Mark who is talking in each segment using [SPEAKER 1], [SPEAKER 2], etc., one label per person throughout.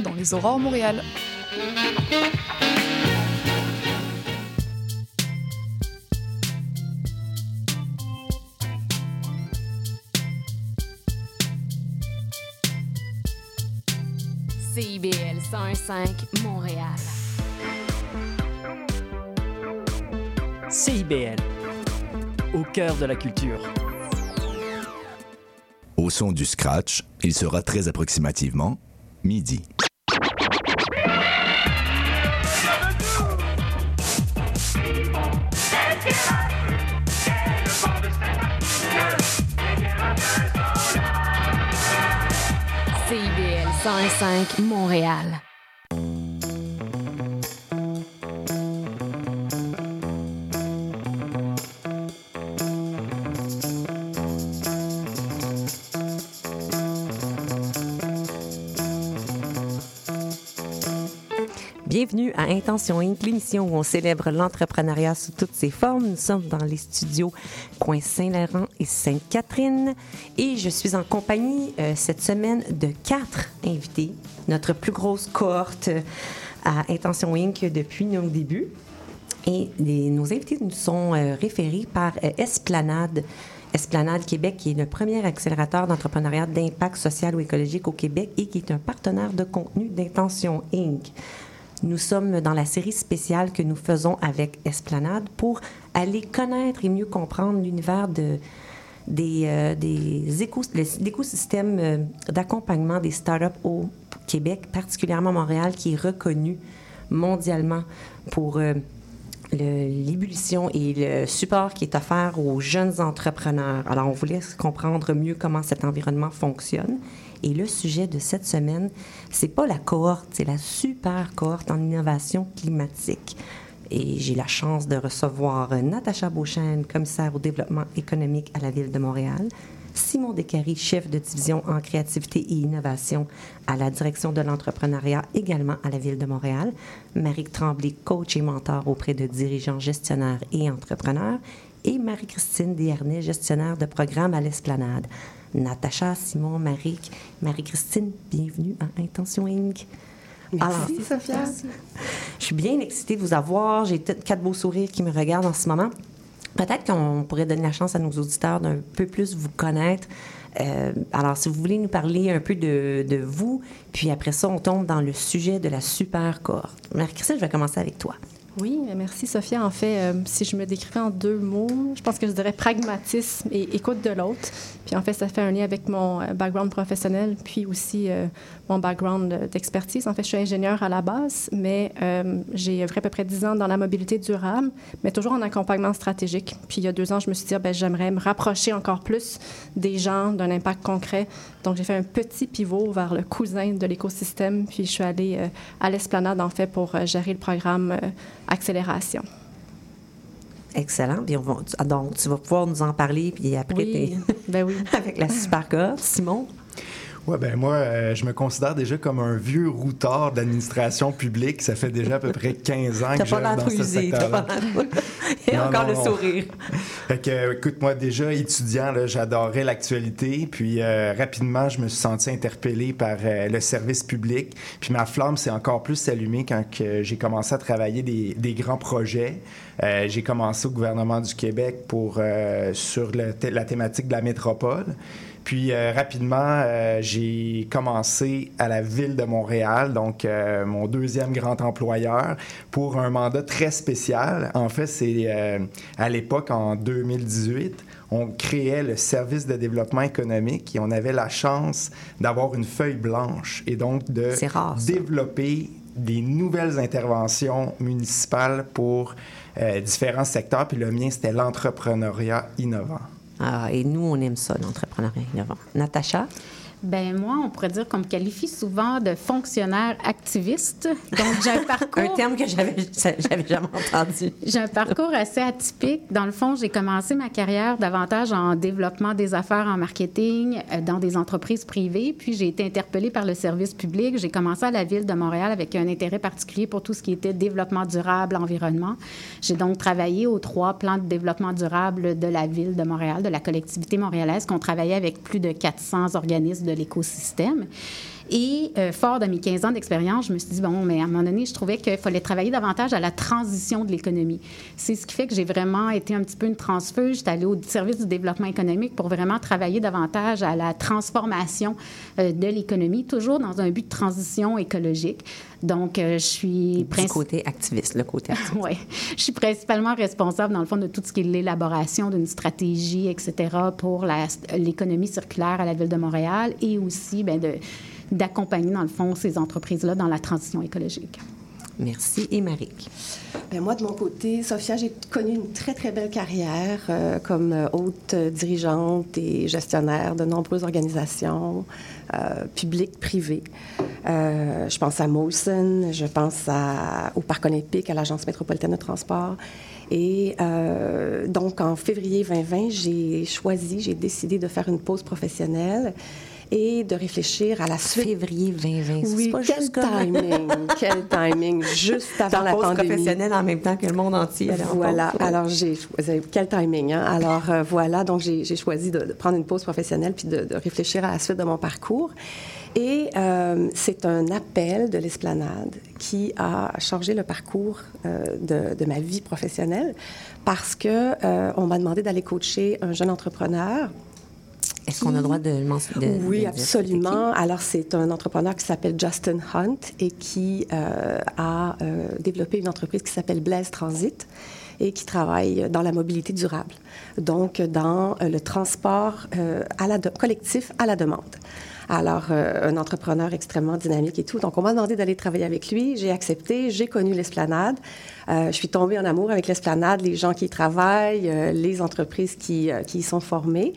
[SPEAKER 1] dans les Aurores Montréal.
[SPEAKER 2] CIBL 105 Montréal.
[SPEAKER 3] CIBL, au cœur de la culture.
[SPEAKER 4] Au son du scratch, il sera très approximativement midi.
[SPEAKER 2] CIBL 105 Montréal.
[SPEAKER 5] Bienvenue à Intention Inc., l'émission où on célèbre l'entrepreneuriat sous toutes ses formes. Nous sommes dans les studios Coin Saint-Laurent et Sainte-Catherine et je suis en compagnie euh, cette semaine de quatre invités, notre plus grosse cohorte euh, à Intention Inc. depuis nos débuts. Et nos invités nous sont euh, référés par Esplanade. Esplanade Québec, qui est le premier accélérateur d'entrepreneuriat d'impact social ou écologique au Québec et qui est un partenaire de contenu d'Intention Inc. Nous sommes dans la série spéciale que nous faisons avec Esplanade pour aller connaître et mieux comprendre l'univers de, des, euh, des euh, d'accompagnement des startups au Québec, particulièrement Montréal, qui est reconnu mondialement pour euh, l'ébullition et le support qui est offert aux jeunes entrepreneurs. Alors, on voulait comprendre mieux comment cet environnement fonctionne. Et le sujet de cette semaine, c'est pas la cohorte, c'est la super cohorte en innovation climatique. Et j'ai la chance de recevoir euh, Natacha Beauchesne, commissaire au développement économique à la Ville de Montréal, Simon Descaries, chef de division en créativité et innovation à la direction de l'entrepreneuriat également à la Ville de Montréal, Marie Tremblay, coach et mentor auprès de dirigeants gestionnaires et entrepreneurs, et Marie-Christine Desharnais, gestionnaire de programme à l'Esplanade. Natacha, Simon, Marie, Marie-Christine, bienvenue à Intention Inc.
[SPEAKER 6] Merci, Sophia.
[SPEAKER 5] Je suis bien excitée de vous avoir. J'ai quatre beaux sourires qui me regardent en ce moment. Peut-être qu'on pourrait donner la chance à nos auditeurs d'un peu plus vous connaître. Euh, alors, si vous voulez nous parler un peu de, de vous, puis après ça, on tombe dans le sujet de la super cohorte. Marie-Christine, je vais commencer avec toi.
[SPEAKER 6] Oui, merci Sophia. En fait, euh, si je me décrivais en deux mots, je pense que je dirais pragmatisme et écoute de l'autre. Puis en fait, ça fait un lien avec mon euh, background professionnel, puis aussi euh, mon background d'expertise. En fait, je suis ingénieure à la base, mais j'ai œuvré à peu près 10 ans dans la mobilité durable, mais toujours en accompagnement stratégique. Puis il y a deux ans, je me suis dit, ah, ben, j'aimerais me rapprocher encore plus des gens, d'un impact concret. Donc j'ai fait un petit pivot vers le cousin de l'écosystème, puis je suis allée euh, à l'esplanade, en fait, pour euh, gérer le programme euh, Accélération.
[SPEAKER 5] Excellent. Puis on va- ah, donc, tu vas pouvoir nous en parler, puis après,
[SPEAKER 6] Oui, ben oui.
[SPEAKER 5] avec la super. Simon?
[SPEAKER 7] Ouais, ben moi, euh, je me considère déjà comme un vieux routard d'administration publique. Ça fait déjà à peu près 15 ans que je
[SPEAKER 5] l'air
[SPEAKER 7] dans ce secteur-là.
[SPEAKER 5] Et
[SPEAKER 7] Non,
[SPEAKER 5] encore
[SPEAKER 7] non,
[SPEAKER 5] le sourire.
[SPEAKER 7] Fait que, euh, écoute, moi, déjà, étudiant, j'adorais l'actualité. Puis, euh, rapidement, je me suis senti interpellé par euh, le service public. Puis, ma flamme s'est encore plus allumée quand j'ai commencé à travailler des, des grands projets. J'ai commencé au gouvernement du Québec pour, sur le la thématique de la métropole. Puis euh, rapidement, euh, j'ai commencé à la ville de Montréal, donc euh, mon deuxième grand employeur, pour un mandat très spécial. En fait, c'est euh, à l'époque, en 2018, on créait le service de développement économique et on avait la chance d'avoir une feuille blanche et donc de
[SPEAKER 5] rare,
[SPEAKER 7] développer des nouvelles interventions municipales pour euh, différents secteurs. Puis le mien, c'était l'entrepreneuriat innovant.
[SPEAKER 5] Ah, et nous, on aime ça, l'entrepreneuriat innovant. Natacha?
[SPEAKER 8] Ben moi, on pourrait dire qu'on me qualifie souvent de fonctionnaire activiste. Donc, j'ai un parcours...
[SPEAKER 5] Un terme que j'avais jamais entendu.
[SPEAKER 8] J'ai un parcours assez atypique. Dans le fond, j'ai commencé ma carrière davantage en développement des affaires en marketing euh, dans des entreprises privées. Puis j'ai été interpellée par le service public. J'ai commencé à la ville de Montréal avec un intérêt particulier pour tout ce qui était développement durable, environnement. J'ai donc travaillé aux trois plans de développement durable de la ville de Montréal, de la collectivité montréalaise, qu'on travaillait avec plus de 400 organismes de l'écosystème. Et euh, fort de mes 15 ans d'expérience, je me suis dit, bon, mais à un moment donné, je trouvais qu'il fallait travailler davantage à la transition de l'économie. C'est ce qui fait que j'ai vraiment été un petit peu une transfuge. J'étais allée au service du développement économique pour vraiment travailler davantage à la transformation euh, de l'économie, toujours dans un but de transition écologique. Donc, euh, je suis...
[SPEAKER 5] Du côté activiste, le côté activiste.
[SPEAKER 8] oui. Je suis principalement responsable, dans le fond, de tout ce qui est l'élaboration d'une stratégie, etc., pour l'économie circulaire à la Ville de Montréal et aussi bien, de d'accompagner, dans le fond, ces entreprises-là dans la transition écologique.
[SPEAKER 5] Merci. Et Marie?
[SPEAKER 1] Bien, moi, de mon côté, Sophia, j'ai connu une très, très belle carrière euh, comme haute dirigeante et gestionnaire de nombreuses organisations euh, publiques, privées. Euh, je pense à Molson, je pense à, au Parc olympique, à l'Agence métropolitaine de transport. Et euh, donc, en février 2020, j'ai choisi, j'ai décidé de faire une pause professionnelle et de réfléchir à la suite.
[SPEAKER 5] Février 2020.
[SPEAKER 1] Oui, pas quel timing, quel timing, juste avant la pandémie.
[SPEAKER 5] professionnelle en même temps que le monde entier.
[SPEAKER 1] Voilà, alors j'ai quel timing. Hein? Alors euh, voilà, donc j'ai choisi de, prendre une pause professionnelle puis de, de, réfléchir à la suite de mon parcours. Et euh, c'est un appel de l'esplanade qui a changé le parcours euh, de, de, ma vie professionnelle parce que on m'a demandé d'aller coacher un jeune entrepreneur
[SPEAKER 5] est-ce qu'on a le droit de
[SPEAKER 1] mentionner? Oui, absolument. Alors, c'est un entrepreneur qui s'appelle Justin Hunt et qui euh, a euh, développé une entreprise qui s'appelle Blaise Transit et qui travaille dans la mobilité durable, donc dans euh, le transport à la collectif à la demande. Alors, un entrepreneur extrêmement dynamique et tout. Donc, on m'a demandé d'aller travailler avec lui. J'ai accepté. J'ai connu l'esplanade. je suis tombée en amour avec l'esplanade, les gens qui y travaillent, les entreprises qui, qui y sont formées.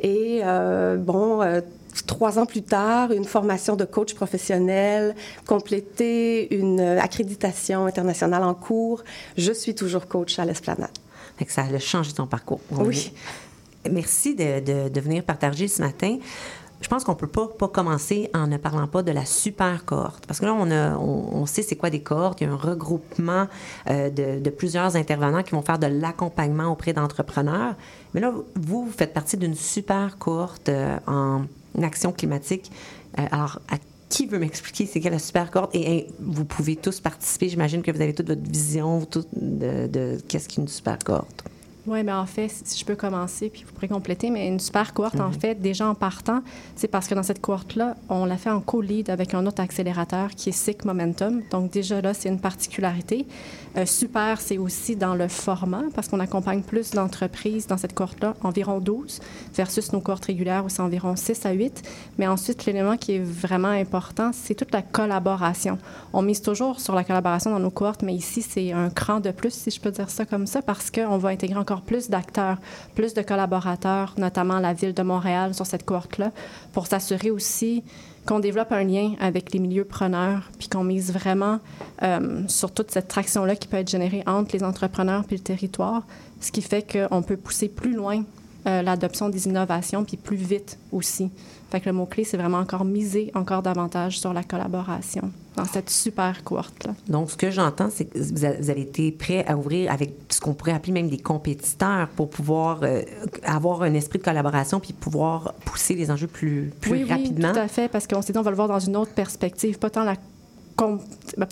[SPEAKER 1] Et euh, bon, euh, trois ans plus tard, une formation de coach professionnel, compléter une accréditation internationale en cours. Je suis toujours coach à l'Esplanade.
[SPEAKER 5] Ça a changé ton parcours.
[SPEAKER 1] Oui.
[SPEAKER 5] Merci de, de, de venir partager ce matin je pense qu'on peut pas, pas commencer en ne parlant pas de la super cohorte. Parce que là, on, a, on, sait c'est quoi des cohortes. Il y a un regroupement euh, de, de, plusieurs intervenants qui vont faire de l'accompagnement auprès d'entrepreneurs. Mais là, vous, vous faites partie d'une super cohorte euh, en action climatique. Euh, alors, à qui veut m'expliquer c'est quelle la super cohorte? Et, vous pouvez tous participer. J'imagine que vous avez toute votre vision de, de qu'est-ce qu'une super cohorte.
[SPEAKER 6] Oui, mais en fait, si je peux commencer, puis vous pourrez compléter, mais une super cohorte, en mhm. fait, déjà en partant, c'est parce que dans cette cohorte-là, on l'a fait en co-lead avec un autre accélérateur qui est SIC Momentum. Donc, déjà là, c'est une particularité. Euh, super, c'est aussi dans le format, parce qu'on accompagne plus d'entreprises dans cette cohorte-là, environ 12, versus nos cohortes régulières où c'est environ 6 à 8. Mais ensuite, l'élément qui est vraiment important, c'est toute la collaboration. On mise toujours sur la collaboration dans nos cohortes, mais ici, c'est un cran de plus, si je peux dire ça comme ça, parce qu'on va intégrer encore plus d'acteurs, plus de collaborateurs, notamment la Ville de Montréal sur cette cohorte-là, pour s'assurer aussi qu'on développe un lien avec les milieux preneurs, puis qu'on mise vraiment euh, sur toute cette traction-là qui peut être générée entre les entrepreneurs puis le territoire, ce qui fait qu'on peut pousser plus loin euh, l'adoption des innovations, puis plus vite aussi. Fait que le mot-clé, c'est vraiment encore miser encore davantage sur la collaboration dans cette super cohorte-là.
[SPEAKER 5] Donc, ce que j'entends, c'est que vous avez été prêt à ouvrir avec ce qu'on pourrait appeler même des compétiteurs pour pouvoir euh, avoir un esprit de collaboration puis pouvoir pousser les enjeux plus, plus
[SPEAKER 6] oui,
[SPEAKER 5] rapidement.
[SPEAKER 6] Oui, tout à fait, parce qu'on s'est dit on va le voir dans une autre perspective, pas tant la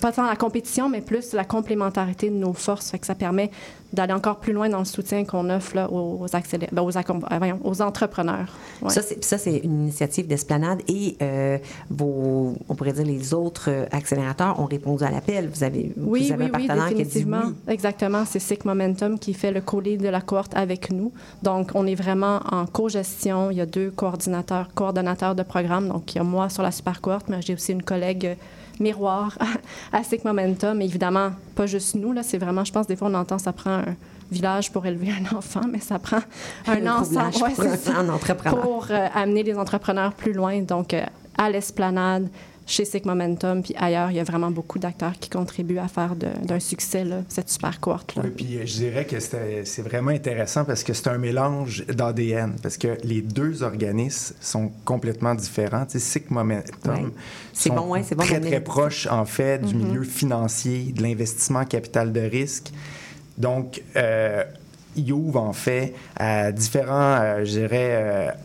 [SPEAKER 6] pas tant la compétition, mais plus la complémentarité de nos forces. Fait que ça permet d'aller encore plus loin dans le soutien qu'on offre là, aux, ben, aux, aux, entrepreneurs.
[SPEAKER 5] Ça, c'est une initiative d'Esplanade et euh, vos, on pourrait dire les autres euh, accélérateurs ont répondu à l'appel. Vous avez,
[SPEAKER 6] oui,
[SPEAKER 5] vous avez
[SPEAKER 6] oui,
[SPEAKER 5] un partenaire
[SPEAKER 6] oui, définitivement.
[SPEAKER 5] qui a dit oui.
[SPEAKER 6] Exactement. C'est SIC Momentum qui fait le colis de la cohorte avec nous. Donc, on est vraiment en co-gestion. Il y a deux coordinateurs, coordonnateurs de programme. Donc, il y a moi sur la super cohorte, mais j'ai aussi une collègue miroir à SIC Momentum. évidemment, pas juste nous, là, c'est vraiment, je pense, des fois, on entend ça prend un village pour élever un enfant, mais ça prend un ensemble
[SPEAKER 5] pour,
[SPEAKER 6] pour euh, amener les entrepreneurs plus loin. Donc, euh, à l'esplanade, chez SIC Momentum, puis ailleurs, il y a vraiment beaucoup d'acteurs qui contribuent à faire d'un succès là, cette super cohorte-là.
[SPEAKER 7] Oui, puis euh, je dirais que c'est vraiment intéressant parce que c'est un mélange d'ADN, parce que les deux organismes sont complètement différents. Tu sais, SIC Momentum
[SPEAKER 5] sont bon, ouais, bon
[SPEAKER 7] très, très proches, en fait, du mm-hmm. milieu financier, de l'investissement capital de risque. Donc, euh, ils ouvrent, en fait, à différents, euh, je dirais,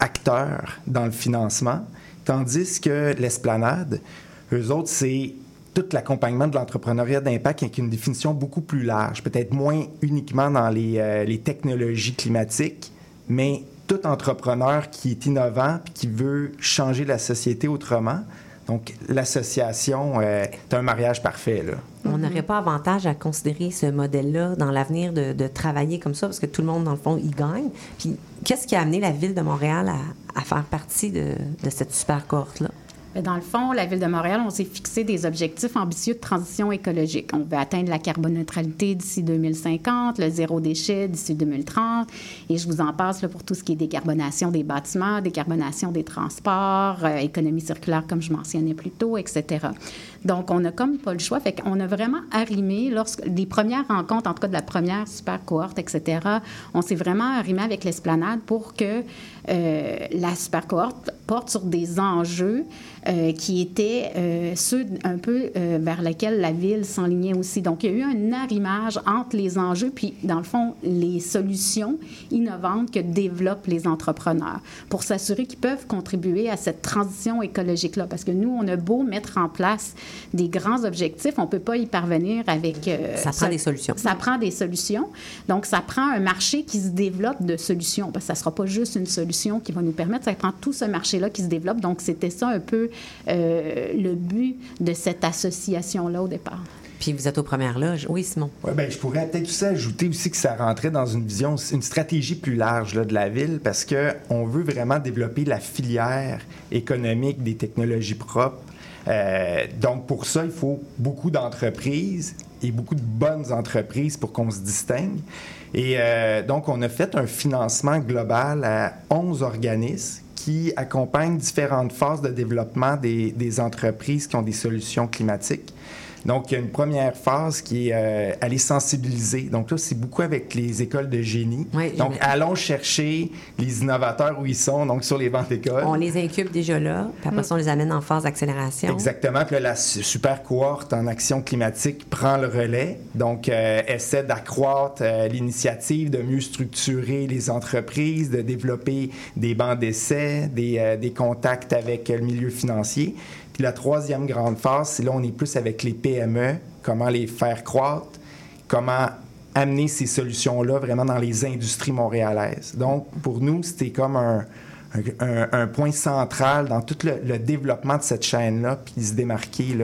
[SPEAKER 7] acteurs dans le financement Tandis que l'esplanade, eux autres, c'est tout l'accompagnement de l'entrepreneuriat d'impact avec une définition beaucoup plus large, peut-être moins uniquement dans les, euh, les technologies climatiques, mais tout entrepreneur qui est innovant et qui veut changer la société autrement. Donc, l'association euh, est un mariage parfait. Là.
[SPEAKER 5] On n'aurait pas avantage à considérer ce modèle-là dans l'avenir de, de travailler comme ça, parce que tout le monde, dans le fond, y gagne. Puis, qu'est-ce qui a amené la Ville de Montréal à, faire partie de, cette super cohorte-là?
[SPEAKER 8] Mais Dans le fond, la Ville de Montréal, on s'est fixé des objectifs ambitieux de transition écologique. On veut atteindre la carboneutralité d'ici 2050, le zéro déchet d'ici 2030. Et je vous en passe pour tout ce qui est décarbonation des bâtiments, décarbonation des transports, euh, économie circulaire, comme je mentionnais plus tôt, etc. Donc, on n'a comme pas le choix. Fait qu'on a vraiment arrimé, lorsque les premières rencontres, en tout cas de la première super cohorte, etc., on s'est vraiment arrimé avec l'esplanade pour que la super cohorte porte sur des enjeux euh, qui étaient euh, ceux un peu euh, vers lesquels la ville s'enlignait aussi. Donc, il y a eu un arrimage entre les enjeux, puis, dans le fond, les solutions innovantes que développent les entrepreneurs pour s'assurer qu'ils peuvent contribuer à cette transition écologique-là. Parce que nous, on a beau mettre en place des grands objectifs, on ne peut pas y parvenir avec... euh,
[SPEAKER 5] Ça prend des solutions.
[SPEAKER 8] Ça prend des solutions. Donc, ça prend un marché qui se développe de solutions, parce que ça ne sera pas juste une solution qui va nous permettre, ça prend tout ce marché-là qui se développe. Donc, c'était ça un peu euh, le but de cette association-là au départ.
[SPEAKER 5] Puis, vous êtes aux premières loges. Oui, Simon.
[SPEAKER 7] Ouais, ben, je pourrais peut-être aussi ajouter aussi que ça rentrait dans une vision, une stratégie plus large là, de la ville parce qu'on veut vraiment développer la filière économique des technologies propres. Euh, donc, pour ça, il faut beaucoup d'entreprises et beaucoup de bonnes entreprises pour qu'on se distingue. Et euh, donc, on a fait un financement global à 11 organismes qui accompagnent différentes phases de développement des, des entreprises qui ont des solutions climatiques. Donc, il y a une première phase qui est euh, aller sensibiliser. Donc là, c'est beaucoup avec les écoles de génie.
[SPEAKER 5] Oui,
[SPEAKER 7] Donc, allons chercher les innovateurs où ils sont, donc sur les bancs d'école.
[SPEAKER 5] On les incube déjà là, puis après ça, on les amène en phase d'accélération.
[SPEAKER 7] Exactement. Puis là, la su- super cohorte en action climatique prend le relais. Donc, euh, essaie d'accroître euh, l'initiative, de mieux structurer les entreprises, de développer des bancs d'essai, des, euh, des contacts avec le milieu financier. Puis la troisième grande phase, c'est là, on est plus avec les PME, comment les faire croître, comment amener ces solutions-là vraiment dans les industries montréalaises. Donc, pour nous, c'était comme un, point central dans tout le, développement de cette chaîne-là, puis se démarquer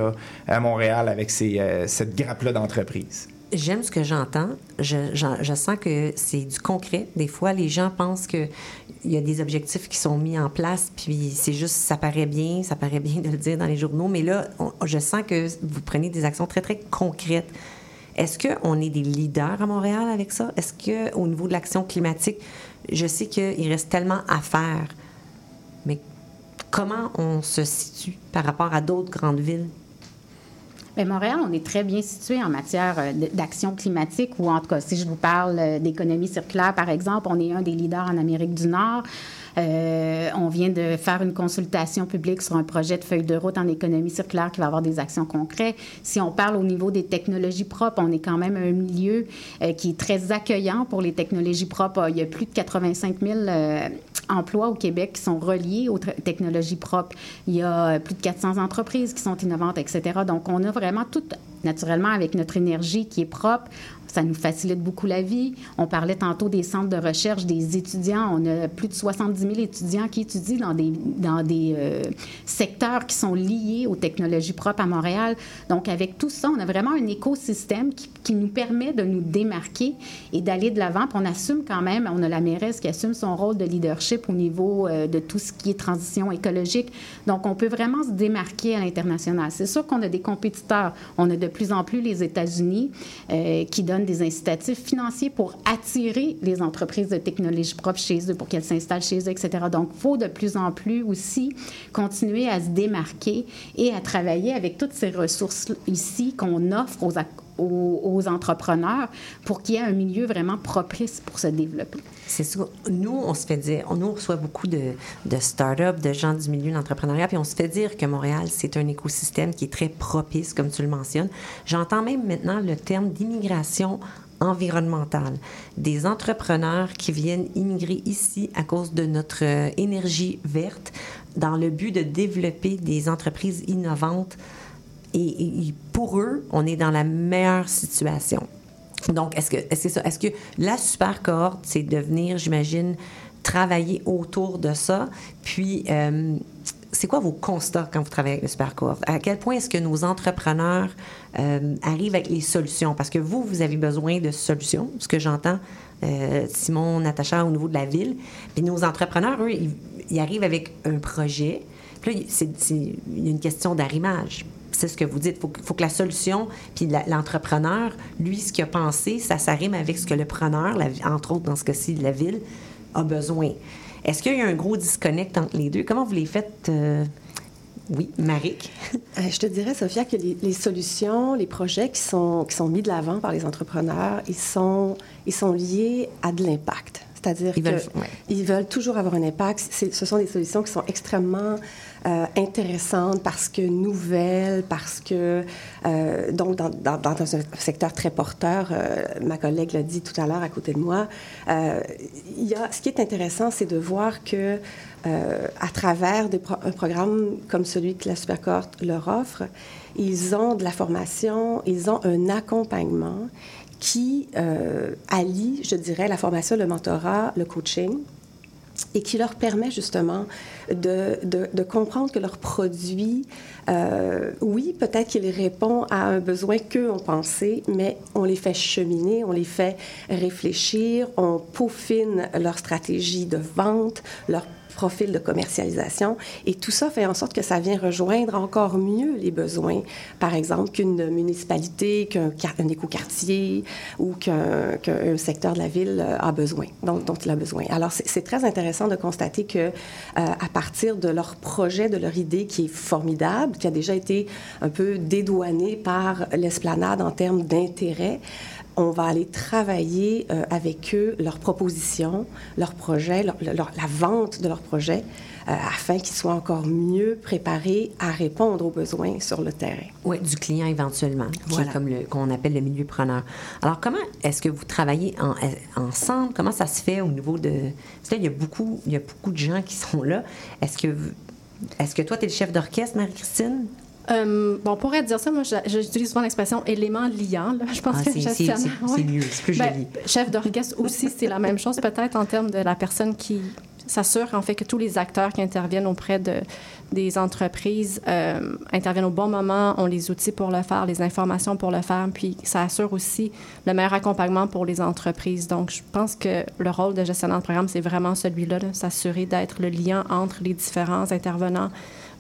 [SPEAKER 7] à Montréal avec euh, cette grappe-là d'entreprises.
[SPEAKER 5] J'aime ce que j'entends. Je, sens que c'est du concret. Des fois, les gens pensent qu'il y a des objectifs qui sont mis en place, puis c'est juste, ça paraît bien, ça paraît bien de le dire dans les journaux, mais là, je sens que vous prenez des actions très, très concrètes. Est-ce qu'on est des leaders à Montréal avec ça? Est-ce qu'au niveau de l'action climatique, je sais qu'il reste tellement à faire, mais comment on se situe par rapport à d'autres grandes villes?
[SPEAKER 8] Bien, Montréal, on est très bien situé en matière euh, d'action climatique, ou en tout cas, si je vous parle euh, d'économie circulaire, par exemple, on est un des leaders en Amérique du Nord. Euh, on vient de faire une consultation publique sur un projet de feuille de route en économie circulaire qui va avoir des actions concrètes. Si on parle au niveau des technologies propres, on est quand même un milieu euh, qui est très accueillant pour les technologies propres. Il y a plus de 85 000 euh, emplois au Québec qui sont reliés aux technologies propres. Il y a plus de 400 entreprises qui sont innovantes, etc. Donc, on a vraiment tout, naturellement, avec notre énergie qui est propre, ça nous facilite beaucoup la vie. On parlait tantôt des centres de recherche, des étudiants. On a plus de 70 000 étudiants qui étudient dans des, dans des euh, secteurs qui sont liés aux technologies propres à Montréal. Donc, avec tout ça, on a vraiment un écosystème qui, qui nous permet de nous démarquer et d'aller de l'avant. Puis on assume quand même, on a la mairesse qui assume son rôle de leadership au niveau euh, de tout ce qui est transition écologique. Donc, on peut vraiment se démarquer à l'international. C'est sûr qu'on a des compétiteurs. On a de plus en plus les États-Unis euh, qui donnent des incitatifs financiers pour attirer les entreprises de technologie propre chez eux, pour qu'elles s'installent chez eux, etc. Donc, il faut de plus en plus aussi continuer à se démarquer et à travailler avec toutes ces ressources ici qu'on offre aux, aux, entrepreneurs pour qu'il y ait un milieu vraiment propice pour se développer.
[SPEAKER 5] C'est ça. Nous, on se fait dire, nous, on reçoit beaucoup de, de start-up, de gens du milieu de l'entrepreneuriat, puis on se fait dire que Montréal, c'est un écosystème qui est très propice, comme tu le mentionnes. J'entends même maintenant le terme d'immigration environnementale, des entrepreneurs qui viennent immigrer ici à cause de notre euh, énergie verte dans le but de développer des entreprises innovantes. Et, pour eux, on est dans la meilleure situation. Donc, est-ce que est-ce que, ça- est-ce que la super cohorte, c'est de venir, j'imagine, travailler autour de ça? Puis, euh, c'est quoi vos constats quand vous travaillez avec le super cohorte? À quel point est-ce que nos entrepreneurs euh, arrivent avec les solutions? Parce que vous, vous avez besoin de solutions, ce que j'entends, euh, Simon, Natacha, au niveau de la ville. Puis nos entrepreneurs, eux, ils, arrivent avec un projet. Puis là, c'est- une question d'arrimage c'est ce que vous dites. Il faut, faut que la solution, puis l'entrepreneur, lui, ce qu'il a pensé, ça s'arrime avec ce que le preneur, la- entre autres dans ce cas-ci, la ville, a besoin. Est-ce qu'il y a un gros disconnect entre les deux? Comment vous les faites? euh, Oui, Marik.
[SPEAKER 1] Euh, Je te dirais, Sophia, que les, les solutions, les projets qui sont, qui sont mis de l'avant par les entrepreneurs, ils sont, ils sont liés à de l'impact. C'est-à-dire
[SPEAKER 5] Ils
[SPEAKER 1] qu'ils
[SPEAKER 5] veulent- ouais.
[SPEAKER 1] ils veulent toujours avoir un impact. Ce sont des solutions qui sont extrêmement euh, intéressantes parce que nouvelles, parce que, euh, donc, dans, un secteur très porteur, euh, ma collègue l'a dit tout à l'heure à côté de moi, y a, ce qui est intéressant, c'est de voir que à travers un programme comme celui que la Supercohorte leur offre, ils ont de la formation, ils ont un accompagnement qui allie, je dirais, la formation, le mentorat, le coaching, et qui leur permet justement de, de- comprendre que leur produit, euh, oui, peut-être qu'il répond à un besoin qu'eux ont pensé, mais on les fait cheminer, on les fait réfléchir, on peaufine leur stratégie de vente, leur profil de commercialisation. Et tout ça fait en sorte que ça vient rejoindre encore mieux les besoins, par exemple, qu'une municipalité, qu'un quar- un écoquartier ou qu'un qu'un secteur de la ville euh, a besoin, dont, dont il a besoin. Alors, c'est c'est très intéressant de constater que, euh, à partir de leur projet, de leur idée qui est formidable, qui a déjà été un peu dédouanée par l'esplanade en termes d'intérêt, on va aller travailler euh, avec eux leurs propositions, leurs projets, leur- leur- la vente de leurs projets, euh, afin qu'ils soient encore mieux préparés à répondre aux besoins sur le terrain.
[SPEAKER 5] Oui, du client éventuellement, qui
[SPEAKER 1] Voilà.
[SPEAKER 5] est comme le, qu'on appelle le milieu preneur. Alors, comment est-ce que vous travaillez en- ensemble? Comment ça se fait au niveau de... Parce que là, il y a beaucoup, il y a beaucoup de gens qui sont là. Est-ce que, vous- est-ce que toi, tu es le chef d'orchestre, Marie-Christine?
[SPEAKER 6] Euh, bon, on pourrait dire ça. Moi, j'utilise souvent l'expression élément liant. là. Je pense
[SPEAKER 5] Ah,
[SPEAKER 6] que
[SPEAKER 5] c'est- c'est-
[SPEAKER 6] gestionnaire,
[SPEAKER 5] c'est- c'est
[SPEAKER 6] ouais.
[SPEAKER 5] mieux, c'est plus
[SPEAKER 6] Ben,
[SPEAKER 5] joli.
[SPEAKER 6] chef d'orchestre aussi, c'est la même chose, peut-être en termes de la personne qui s'assure en fait que tous les acteurs qui interviennent auprès de, des entreprises euh, interviennent au bon moment, ont les outils pour le faire, les informations pour le faire, puis ça assure aussi le meilleur accompagnement pour les entreprises. Donc, je pense que le rôle de gestionnaire de programme, c'est vraiment celui-là, là, s'assurer d'être le lien entre les différents intervenants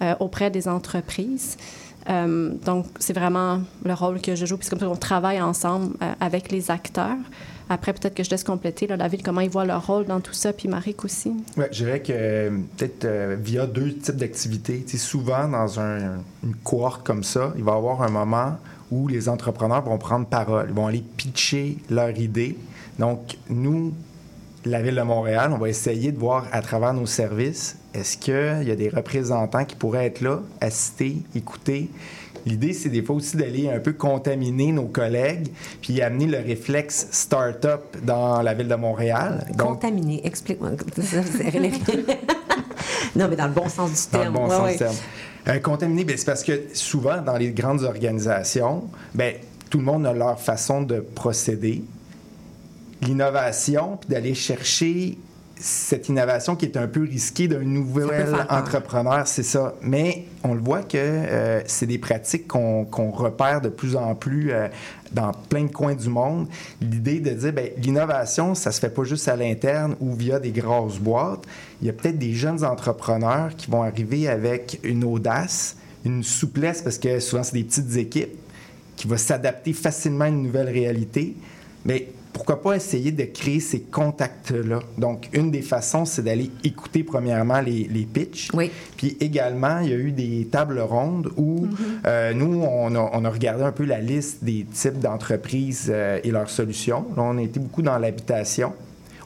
[SPEAKER 6] euh, auprès des entreprises. Euh, donc, c'est vraiment le rôle que je joue. Puis comme ça qu'on travaille ensemble euh, avec les acteurs. Après, peut-être que je laisse compléter là, la ville, comment ils voient leur rôle dans tout ça, puis Marik aussi.
[SPEAKER 7] Ouais, je dirais que peut-être via deux types d'activités. Souvent, dans un- une cohorte comme ça, il va y avoir un moment où les entrepreneurs vont prendre parole, ils vont aller pitcher leur idée. Donc, nous, la Ville de Montréal, on va essayer de voir à travers nos services, est-ce qu'il y a des représentants qui pourraient être là, assister, écouter? L'idée, c'est des fois aussi d'aller un peu contaminer nos collègues, puis amener le réflexe start-up dans la Ville de Montréal. Donc,
[SPEAKER 5] Contaminé, explique-moi. non, mais dans le bon sens du
[SPEAKER 7] Dans le
[SPEAKER 5] terme.
[SPEAKER 7] bon
[SPEAKER 5] Ouais,
[SPEAKER 7] sens
[SPEAKER 5] ouais.
[SPEAKER 7] du terme. Euh, contaminé, ben, c'est parce que souvent, dans les grandes organisations, ben, tout le monde a leur façon de procéder. L'innovation, puis d'aller chercher cette innovation qui est un peu risquée d'un nouvel entrepreneur, c'est ça. Mais on le voit que euh, c'est des pratiques qu'on qu'on repère de plus en plus euh, dans plein de coins du monde. L'idée de dire, ben, l'innovation, ça se fait pas juste à l'interne ou via des grosses boîtes. Il y a peut-être des jeunes entrepreneurs qui vont arriver avec une audace, une souplesse, parce que souvent, c'est des petites équipes qui vont s'adapter facilement à une nouvelle réalité. Mais pourquoi pas essayer de créer ces contacts-là? Donc, une des façons, c'est d'aller écouter premièrement les, les pitchs.
[SPEAKER 5] Oui.
[SPEAKER 7] Puis également, il y a eu des tables rondes où euh, nous, on a, on a regardé un peu la liste des types d'entreprises euh, et leurs solutions. Là, on a été beaucoup dans l'habitation.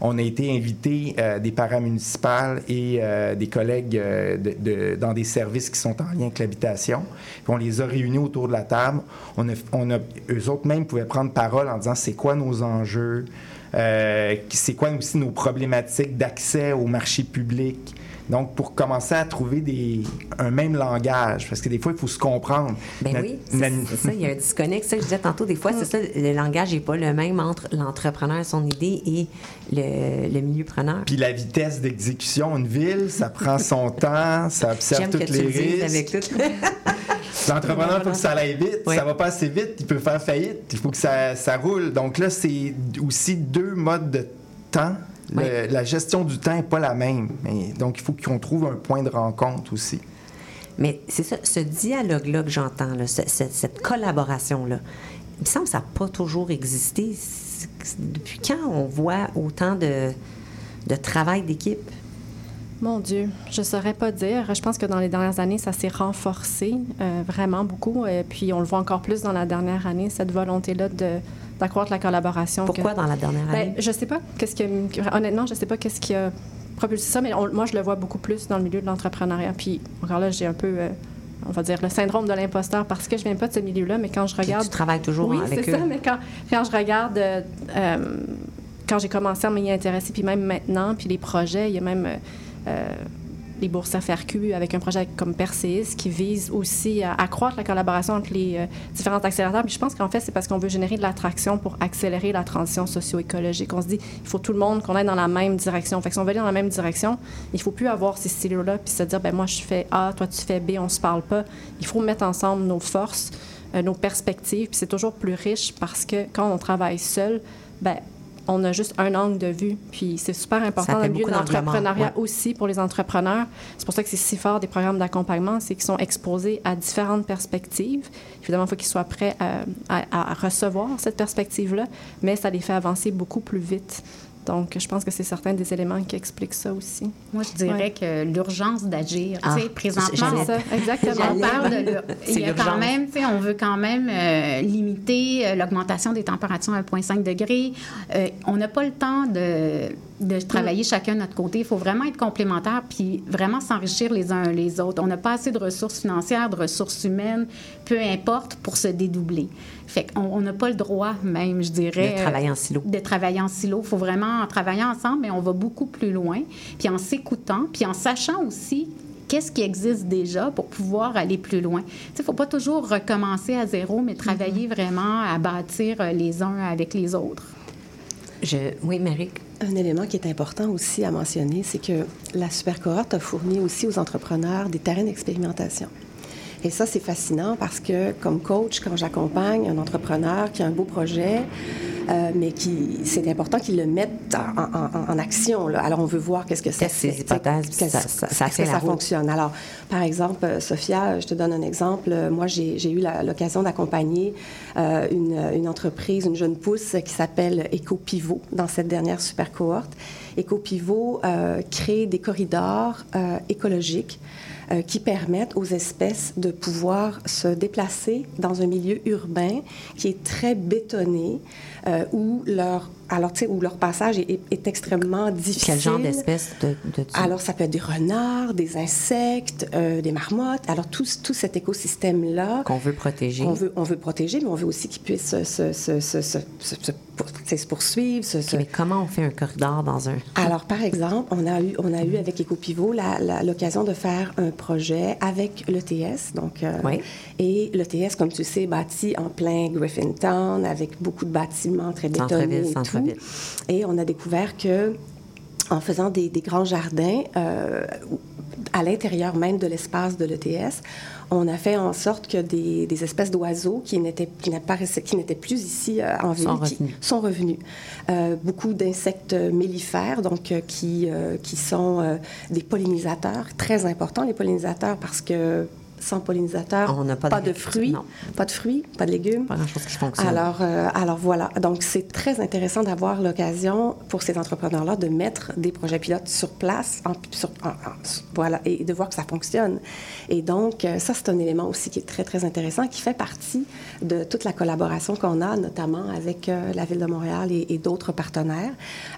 [SPEAKER 7] On a été invité euh, des paramunicipales et euh, des collègues euh, dans des services qui sont en lien avec l'habitation. On les a réunis autour de la table. On eux autres même pouvaient prendre parole en disant c'est quoi nos enjeux, c'est quoi aussi nos problématiques d'accès au marché public? Donc, pour commencer à trouver des, un même langage, parce que des fois, il faut se comprendre.
[SPEAKER 5] Ben oui, c'est ça, il y a un disconnect. Ça, je disais tantôt, des fois, c'est ça, le langage n'est pas le même entre l'entrepreneur, son idée et le, le milieu preneur.
[SPEAKER 7] Puis la vitesse d'exécution, une ville, ça prend son temps, ça observe toutes les risques.
[SPEAKER 5] avec tout.
[SPEAKER 7] L'entrepreneur, il faut que ça aille vite.
[SPEAKER 5] Oui.
[SPEAKER 7] Ça va pas assez vite, il peut faire faillite. Il faut que ça, ça roule. Donc là, c'est aussi deux modes de temps. Le-
[SPEAKER 5] Oui.
[SPEAKER 7] La gestion du temps n'est pas la même. Mais, donc, il faut qu'on trouve un point de rencontre aussi.
[SPEAKER 5] Mais c'est ça, ce dialogue-là que j'entends, là, ce- ce- cette collaboration-là, il me semble que ça n'a pas toujours existé. Depuis quand on voit autant de, de travail d'équipe?
[SPEAKER 6] Mon Dieu, je ne saurais pas dire. Je pense que dans les dernières années, ça s'est renforcé euh, vraiment beaucoup. Et puis, on le voit encore plus dans la dernière année, cette volonté-là de- d'accroître la collaboration.
[SPEAKER 5] Pourquoi
[SPEAKER 6] que-
[SPEAKER 5] dans la dernière
[SPEAKER 6] Ben,
[SPEAKER 5] année?
[SPEAKER 6] je sais pas qu'est-ce que honnêtement, je sais pas qu'est-ce qui a propulsé ça, mais on- moi je le vois beaucoup plus dans le milieu de l'entrepreneuriat. Puis encore là, j'ai un peu euh, on va dire le syndrome de l'imposteur parce que je viens pas de ce milieu-là, mais quand je
[SPEAKER 5] Puis
[SPEAKER 6] regarde
[SPEAKER 5] tu travailles toujours
[SPEAKER 6] oui,
[SPEAKER 5] avec
[SPEAKER 6] c'est
[SPEAKER 5] eux.
[SPEAKER 6] ça, mais quand, quand je regarde euh, euh, quand j'ai commencé à m'y intéresser, puis même maintenant, puis les projets, il y a même euh, les bourses FRQ avec un projet comme Perseis qui vise aussi à accroître la collaboration entre les euh, différents accélérateurs. Puis je pense qu'en fait, c'est parce qu'on veut générer de l'attraction pour accélérer la transition socio-écologique. On se dit, il faut tout le monde qu'on aille dans la même direction. Fait que si on veut aller dans la même direction, il faut plus avoir ces silos-là puis se dire, ben moi, je fais A, toi, tu fais B, on se parle pas. Il faut mettre ensemble nos forces, euh, nos perspectives. Puis c'est toujours plus riche parce que quand on travaille seul, ben on a juste un angle de vue. Puis c'est super important dans le milieu de l'entrepreneuriat
[SPEAKER 5] ouais.
[SPEAKER 6] aussi pour les entrepreneurs. C'est pour ça que c'est si fort des programmes d'accompagnement, c'est qu'ils sont exposés à différentes perspectives. Évidemment, il faut qu'ils soient prêts à, à- à recevoir cette perspective-là, mais ça les fait avancer beaucoup plus vite. Donc, je pense que c'est certains des éléments qui expliquent ça aussi.
[SPEAKER 8] Moi, je dirais
[SPEAKER 6] Ouais.
[SPEAKER 8] que l'urgence d'agir.
[SPEAKER 5] Ah,
[SPEAKER 8] tu sais, présentement,
[SPEAKER 5] j'allais-
[SPEAKER 6] C'est ça, exactement.
[SPEAKER 8] On parle de Il y a quand
[SPEAKER 5] l'urgence.
[SPEAKER 8] même, tu sais, on veut quand même euh, limiter euh, l'augmentation des températures à 1,5 degré. Euh, on n'a pas le temps de, de travailler chacun de notre côté. Il faut vraiment être complémentaires puis vraiment s'enrichir les uns les autres. On n'a pas assez de ressources financières, de ressources humaines, peu importe, pour se dédoubler. Fait qu'on on n'a pas le droit même, je dirais.
[SPEAKER 5] De travailler en silo.
[SPEAKER 8] De travailler en silo. Il faut vraiment travailler ensemble, mais on va beaucoup plus loin. Puis en s'écoutant, puis en sachant aussi qu'est-ce qui existe déjà pour pouvoir aller plus loin. Il ne faut pas toujours recommencer à zéro, mais travailler vraiment à bâtir euh, les uns avec les autres.
[SPEAKER 5] Je, oui, Marie?
[SPEAKER 1] Un élément qui est important aussi à mentionner, c'est que la Supercohorte a fourni aussi aux entrepreneurs des terrains d'expérimentation. Et ça, c'est fascinant parce que, comme coach, quand j'accompagne un entrepreneur qui a un beau projet, euh, mais qui, c'est important qu'il le mette en, en- en action. là. Alors, on veut voir qu'est-ce que ça
[SPEAKER 5] Qu'est-ce que
[SPEAKER 1] fait.
[SPEAKER 5] ces hypothèses,
[SPEAKER 1] Qu'est-ce-
[SPEAKER 5] ça- ça- ça tient
[SPEAKER 1] que ça fonctionne. Alors, par exemple, Sophia, je te donne un exemple. Moi, j'ai eu l'occasion d'accompagner euh, une, une entreprise, une jeune pousse qui s'appelle EcoPivot dans cette dernière super cohorte. EcoPivot euh, crée des corridors euh, écologiques euh, qui permettent aux espèces de pouvoir se déplacer dans un milieu urbain qui est très bétonné, euh, où leur alors tu sais où leur passage est, extrêmement difficile.
[SPEAKER 5] Quel genre d'espèce de, de, de-
[SPEAKER 1] Alors, ça peut être des renards, des insectes, euh, des marmottes. Alors, tout, tout cet écosystème-là
[SPEAKER 5] qu'on veut protéger?
[SPEAKER 1] on veut, on veut protéger, mais on veut aussi qu'ils puissent se, se, se, se, poursuivre.
[SPEAKER 5] mais comment on fait un corridor dans un...
[SPEAKER 1] Alors, par exemple, on a eu, on a eu avec la- l'occasion de faire un projet avec l'ETS. Donc, euh,
[SPEAKER 5] Oui.
[SPEAKER 1] Et l'ETS, comme tu sais, est bâti en plein Griffintown avec beaucoup de bâtiments très tout.
[SPEAKER 5] Centre-ville.
[SPEAKER 1] Et on a découvert que en faisant des, des grands jardins euh, à l'intérieur même de l'espace de l'ETS, on a fait en sorte que des, des espèces d'oiseaux qui n'étaient qui n'apparaissaient- qui n'étaient plus ici euh, en ville
[SPEAKER 5] Sont revenus.
[SPEAKER 1] sont revenus. Euh, beaucoup d'insectes mellifères, donc qui, qui sont des pollinisateurs, très importants les pollinisateurs parce que sans pollinisateurs,
[SPEAKER 5] On n'a pas
[SPEAKER 1] pas
[SPEAKER 5] de-
[SPEAKER 1] fruits,
[SPEAKER 5] non.
[SPEAKER 1] pas de fruits, pas de légumes.
[SPEAKER 5] Pas grand-chose qui fonctionne.
[SPEAKER 1] Alors, euh, alors voilà. Donc, c'est très intéressant d'avoir l'occasion pour ces entrepreneurs-là de mettre des projets pilotes sur place, en, sur- en- en- voilà, et de voir que ça fonctionne. Et donc, euh, ça, c'est un élément aussi qui est très, très intéressant, qui fait partie de toute la collaboration qu'on a, notamment avec euh, la Ville de Montréal et, et d'autres partenaires.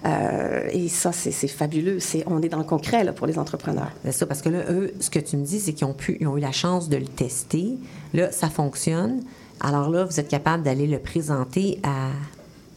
[SPEAKER 1] Euh, et ça, c'est c'est fabuleux. C'est, on est dans le concret là, pour les entrepreneurs.
[SPEAKER 5] C'est ça, parce que là, eux, ce que tu me dis, c'est qu'ils ont, pu, ils ont eu la chance de le tester. Là, ça fonctionne. Alors là, vous êtes capable d'aller le présenter à,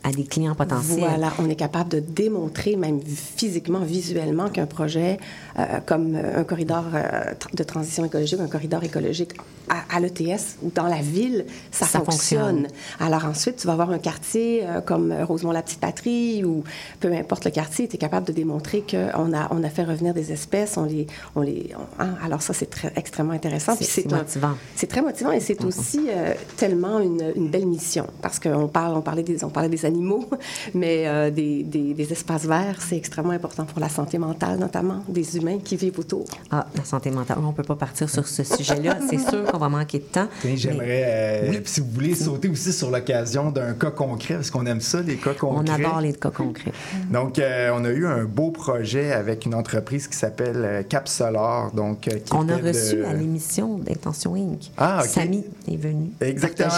[SPEAKER 5] à des clients potentiels.
[SPEAKER 1] Voilà, on est capable de démontrer, même physiquement, visuellement, qu'un projet euh, comme euh, un corridor euh, de transition écologique, un corridor écologique à, à l'ETS ou dans la ville, ça,
[SPEAKER 5] Ça
[SPEAKER 1] fonctionne.
[SPEAKER 5] fonctionne.
[SPEAKER 1] Alors ensuite, tu vas avoir un quartier euh, comme Rosemont-la-Petite-Patrie ou peu importe le quartier, tu es capable de démontrer qu'on a, on a fait revenir des espèces, on les... On les on- hein, alors ça, c'est très, extrêmement intéressant.
[SPEAKER 5] C'est- motivant.
[SPEAKER 1] c'est très motivant et c'est aussi euh, tellement une, une belle mission parce qu'on parle, on parlait des, on parlait des animaux, mais euh, des, des- des espaces verts, c'est extrêmement important pour la santé mentale, notamment des humains qui vivent autour.
[SPEAKER 5] Ah, la santé mentale. On ne peut pas partir sur ce sujet-là. C'est sûr qu'on va manquer de temps.
[SPEAKER 7] J'aimerais, euh,
[SPEAKER 5] Oui.
[SPEAKER 7] si vous voulez, sauter aussi sur l'occasion d'un cas concret, parce qu'on aime ça, les cas
[SPEAKER 5] On
[SPEAKER 7] concrets.
[SPEAKER 5] adore les cas concrets.
[SPEAKER 7] Donc, euh, on a eu un beau projet avec une entreprise qui s'appelle euh, Cap Solar. Donc, euh, qui
[SPEAKER 5] On a reçu
[SPEAKER 7] de-
[SPEAKER 5] à l'émission d'Intention Inc.
[SPEAKER 7] Ah, OK.
[SPEAKER 5] Samy est venu.
[SPEAKER 7] Exactement,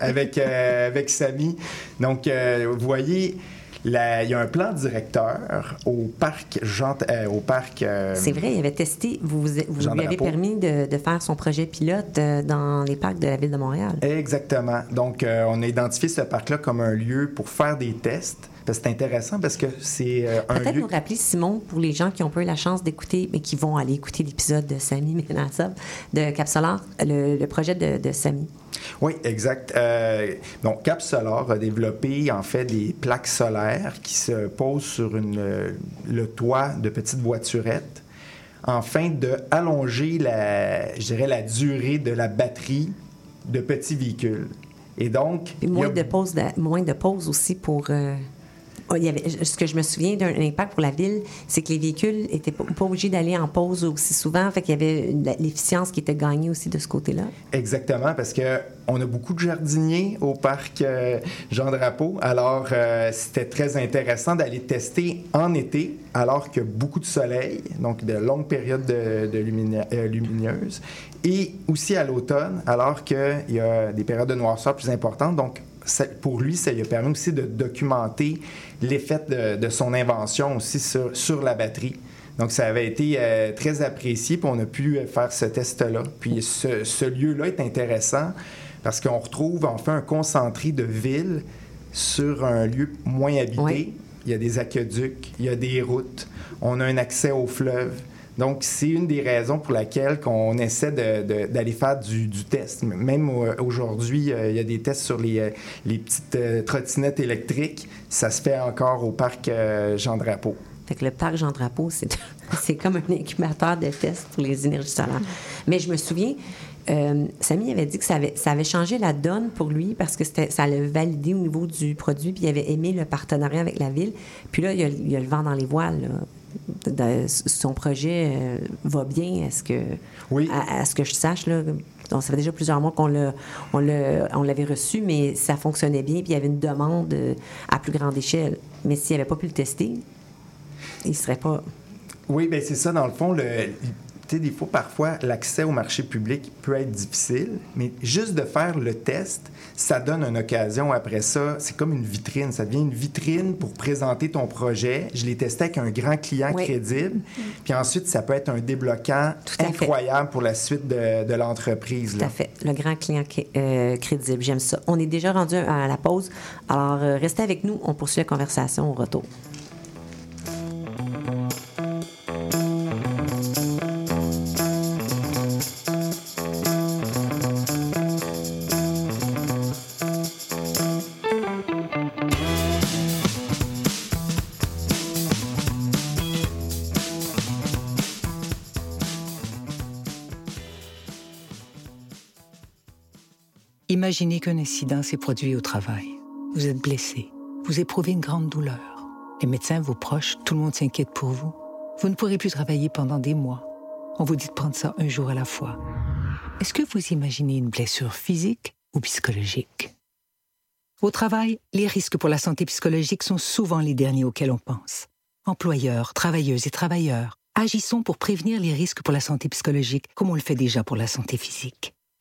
[SPEAKER 7] avec, euh, avec Samy. Donc, euh, vous voyez, il y a un plan directeur au parc Jean, euh, au parc. euh,
[SPEAKER 5] C'est vrai, il avait testé, vous, vous, vous lui avez permis de, de faire son projet pilote euh, dans les parcs de la ville de Montréal.
[SPEAKER 7] Exactement. Donc, euh, on a identifié ce parc-là comme un lieu pour faire des tests. C'est intéressant parce que c'est euh, un
[SPEAKER 5] Peut-être
[SPEAKER 7] lieu.
[SPEAKER 5] nous rappeler, Simon, pour les gens qui ont pas eu la chance d'écouter, mais qui vont aller écouter l'épisode de Samy Ménassab, de Cap Solar, le, le projet de, de Samy.
[SPEAKER 7] Oui, exact. Euh, donc, Cap Solar a développé en fait des plaques solaires qui se posent sur une, le toit de petites voiturettes afin de allonger la, je dirais, la durée de la batterie de petits véhicules. Et donc, y
[SPEAKER 5] moins,
[SPEAKER 7] a-
[SPEAKER 5] de pauses de- moins de pauses aussi pour. euh, avait, ce que je me souviens d'un impact pour la ville, c'est que les véhicules étaient pas, obligés d'aller en pause aussi souvent. Fait qu'il y avait l'efficience qui était gagnée aussi de ce côté-là.
[SPEAKER 7] Exactement, parce que on a beaucoup de jardiniers au parc euh, Jean Drapeau. Alors, euh, c'était très intéressant d'aller tester en été, alors a beaucoup de soleil, donc de longues périodes de, euh, lumineuses, et aussi à l'automne, alors qu'il y a des périodes de noirceur plus importantes. Donc, ça- pour lui, ça lui a permis aussi de documenter l'effet de, de son invention aussi sur, sur la batterie. Donc, ça avait été euh, très apprécié, puis on a pu euh, faire ce test-là. Puis, ce, ce lieu-là est intéressant parce qu'on retrouve en fait un concentré de ville sur un lieu moins habité.
[SPEAKER 5] Oui.
[SPEAKER 7] Il y a des aqueducs, il y a des routes, on a un accès au fleuve. Donc, c'est une des raisons pour laquelle on essaie d'aller faire du, test. Même euh, aujourd'hui, euh, il y a des tests sur les, euh, petites trottinettes électriques. Ça se fait encore au parc euh, Jean Drapeau.
[SPEAKER 5] Fait que le parc Jean Drapeau, c'est, comme un incubateur de tests pour les énergies solaires. Mais je me souviens, euh, Samy avait dit que ça avait, ça avait changé la donne pour lui parce que ça l'a validé au niveau du produit, puis il avait aimé le partenariat avec la ville. Puis là, il y a, le vent dans les voiles. De- son projet euh, va bien, est-ce que,
[SPEAKER 7] Oui.
[SPEAKER 5] à, à ce que je sache, là, donc, ça fait déjà plusieurs mois qu'on l'a, on l'a- on l'avait reçu, mais ça fonctionnait bien, puis il y avait une demande euh, à plus grande échelle. Mais s'il n'avait pas pu le tester, il ne serait pas.
[SPEAKER 7] Oui, bien c'est ça, dans le fond, le, tu sais, des fois, parfois, l'accès au marché public peut être difficile, mais juste de faire le test, ça donne une occasion après ça. C'est comme une vitrine. Ça devient une vitrine pour présenter ton projet. Je l'ai testé avec un grand client
[SPEAKER 5] Oui.
[SPEAKER 7] crédible. Puis ensuite, ça peut être un débloquant
[SPEAKER 5] fait.
[SPEAKER 7] incroyable pour la suite de, de l'entreprise.
[SPEAKER 5] Tout à fait. Le grand client euh, crédible. J'aime ça. On est déjà rendu à la pause. Alors, euh, restez avec nous. On poursuit la conversation au retour.
[SPEAKER 9] Imaginez qu'un incident s'est produit au travail. Vous êtes blessé. Vous éprouvez une grande douleur. Les médecins, vos proches, tout le monde s'inquiète pour vous. Vous ne pourrez plus travailler pendant des mois. On vous dit de prendre ça un jour à la fois. Est-ce que vous imaginez une blessure physique ou psychologique? Au travail, les risques pour la santé psychologique sont souvent les derniers auxquels on pense. Employeurs, travailleuses et travailleurs, agissons pour prévenir les risques pour la santé psychologique comme on le fait déjà pour la santé physique.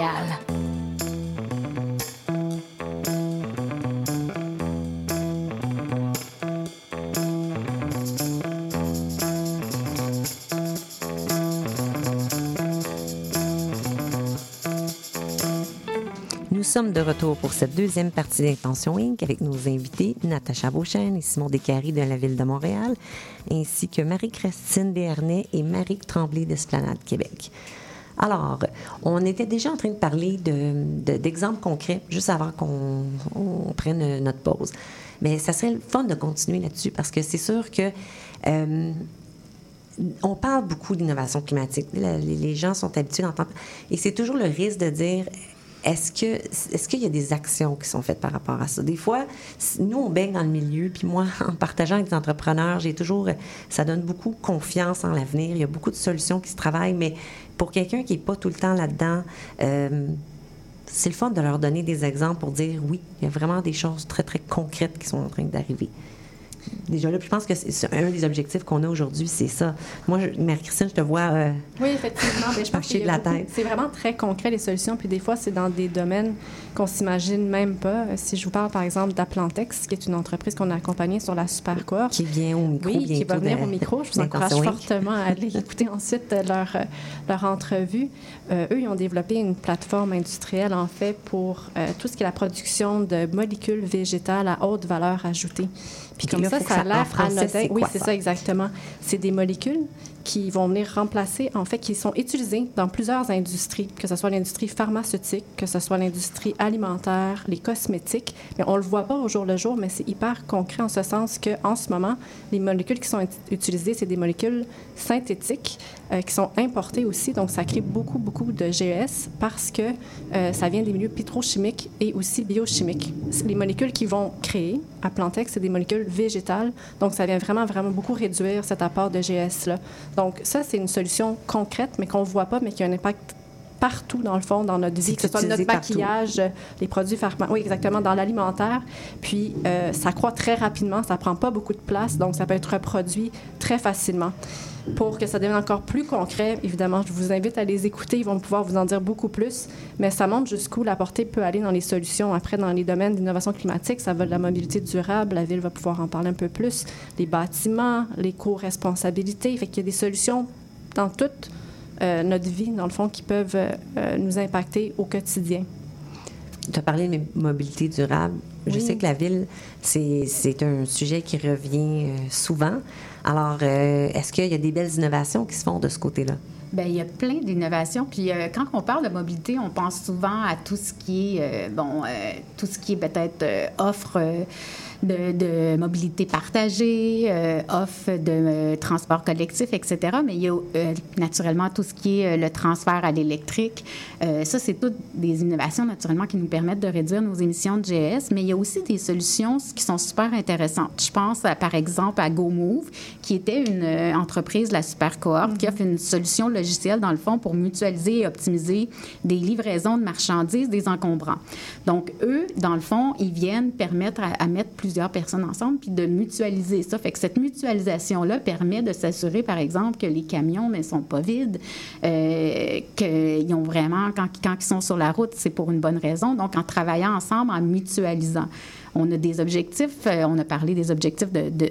[SPEAKER 5] Nous sommes de retour pour cette deuxième partie d'Intention Inc. avec nos invités Natacha Beauchesne et Simon Descaries de la Ville de Montréal, ainsi que Marie-Christine Desharnais et Marie Tremblay d'Esplanade Québec. Alors, on était déjà en train de parler de- de- d'exemples concrets juste avant qu'on on prenne notre pause. Mais ça serait le fun de continuer là-dessus parce que c'est sûr que euh, on parle beaucoup d'innovation climatique. Les, gens sont habitués d'entendre. Et c'est toujours le risque de dire est-ce que est-ce qu'il y a des actions qui sont faites par rapport à ça? Des fois, nous, on baigne dans le milieu, puis moi, en partageant avec des entrepreneurs, j'ai toujours. Ça donne beaucoup confiance en l'avenir. Il y a beaucoup de solutions qui se travaillent, mais pour quelqu'un qui n'est pas tout le temps là-dedans, euh, c'est le fun de leur donner des exemples pour dire oui, il y a vraiment des choses très, très concrètes qui sont en train d'arriver. Déjà là, puis je pense que c'est un des objectifs qu'on a aujourd'hui, c'est ça. Moi, Marie-Christine, je te vois. euh,
[SPEAKER 6] Oui, effectivement. Ben, je pense
[SPEAKER 5] de
[SPEAKER 6] a
[SPEAKER 5] la
[SPEAKER 6] beaucoup-
[SPEAKER 5] tête.
[SPEAKER 6] C'est vraiment très concret, les solutions. Puis des fois, c'est dans des domaines qu'on s'imagine même pas. Euh, Si je vous parle, par exemple, d'Aplantex, qui est une entreprise qu'on a accompagnée sur la super cohorte.
[SPEAKER 5] qui vient au micro
[SPEAKER 6] Oui, qui va venir
[SPEAKER 5] de-
[SPEAKER 6] au micro. Je vous encourage fortement à aller écouter ensuite euh, leur, euh, leur entrevue. Euh, eux, ils ont développé une plateforme industrielle, en fait, pour euh, tout ce qui est la production de molécules végétales à haute valeur ajoutée. Puis comme
[SPEAKER 5] là,
[SPEAKER 6] ça, ça a l'air Oui, c'est
[SPEAKER 5] ça,
[SPEAKER 6] exactement. C'est des molécules qui vont venir remplacer, en fait, qui sont utilisées dans plusieurs industries, que ce soit l'industrie pharmaceutique, que ce soit l'industrie alimentaire, les cosmétiques. Mais on le voit pas au jour le jour, mais c'est hyper concret en ce sens que, en ce moment, les molécules qui sont ut- utilisées, c'est des molécules synthétiques euh, qui sont importées aussi. Donc, ça crée beaucoup, beaucoup de GES parce que euh, ça vient des milieux pétrochimiques et aussi biochimiques. Les molécules qui vont créer à Plantex, c'est des molécules végétales. Donc, ça vient vraiment, vraiment beaucoup réduire cet apport de GES-là. Donc, ça, c'est une solution concrète, mais qu'on ne voit pas, mais qui a un impact partout, dans le fond, dans notre vie, que ce soit notre
[SPEAKER 5] partout.
[SPEAKER 6] maquillage, euh, les produits pharma, oui, exactement, dans l'alimentaire. Puis, euh, ça croît très rapidement, ça prend pas beaucoup de place, donc ça peut être reproduit très facilement. Pour que ça devienne encore plus concret, évidemment, je vous invite à les écouter, ils vont pouvoir vous en dire beaucoup plus, mais ça montre jusqu'où la portée peut aller dans les solutions. Après, dans les domaines d'innovation climatique, ça va de la mobilité durable, la ville va pouvoir en parler un peu plus, les bâtiments, l'éco-responsabilité, fait qu'il y a des solutions dans toute euh, notre vie, dans le fond, qui peuvent euh, euh, nous impacter au quotidien.
[SPEAKER 5] Tu as parlé de mo- mobilité durable. Je sais que la ville, c'est c'est un sujet qui revient souvent. Alors, euh, est-ce qu'il y a des belles innovations qui se font de ce côté-là?
[SPEAKER 8] Bien, il y a plein d'innovations. Puis euh, quand on parle de mobilité, on pense souvent à tout ce qui est, euh, bon, euh, tout ce qui est peut-être euh, offre euh, de, mobilité partagée, euh, offre de euh, transport collectif, etc. Mais il y a euh, naturellement tout ce qui est euh, le transfert à l'électrique. Ça, c'est toutes des innovations naturellement qui nous permettent de réduire nos émissions de GS. Mais il y a aussi des solutions qui sont super intéressantes. Je pense à, par exemple à GoMove, qui était une entreprise la super qui offre une solution logicielle dans le fond pour mutualiser et optimiser des livraisons de marchandises des encombrants. Donc eux, dans le fond, ils viennent permettre à, à mettre plusieurs personnes ensemble puis de mutualiser ça. Fait que cette mutualisation là permet de s'assurer par exemple que les camions ne sont pas vides, euh, qu'ils ont vraiment quand, quand ils sont sur la route, c'est pour une bonne raison. Donc en travaillant ensemble, en mutualisant. On a des objectifs, euh, on a parlé des objectifs de, de,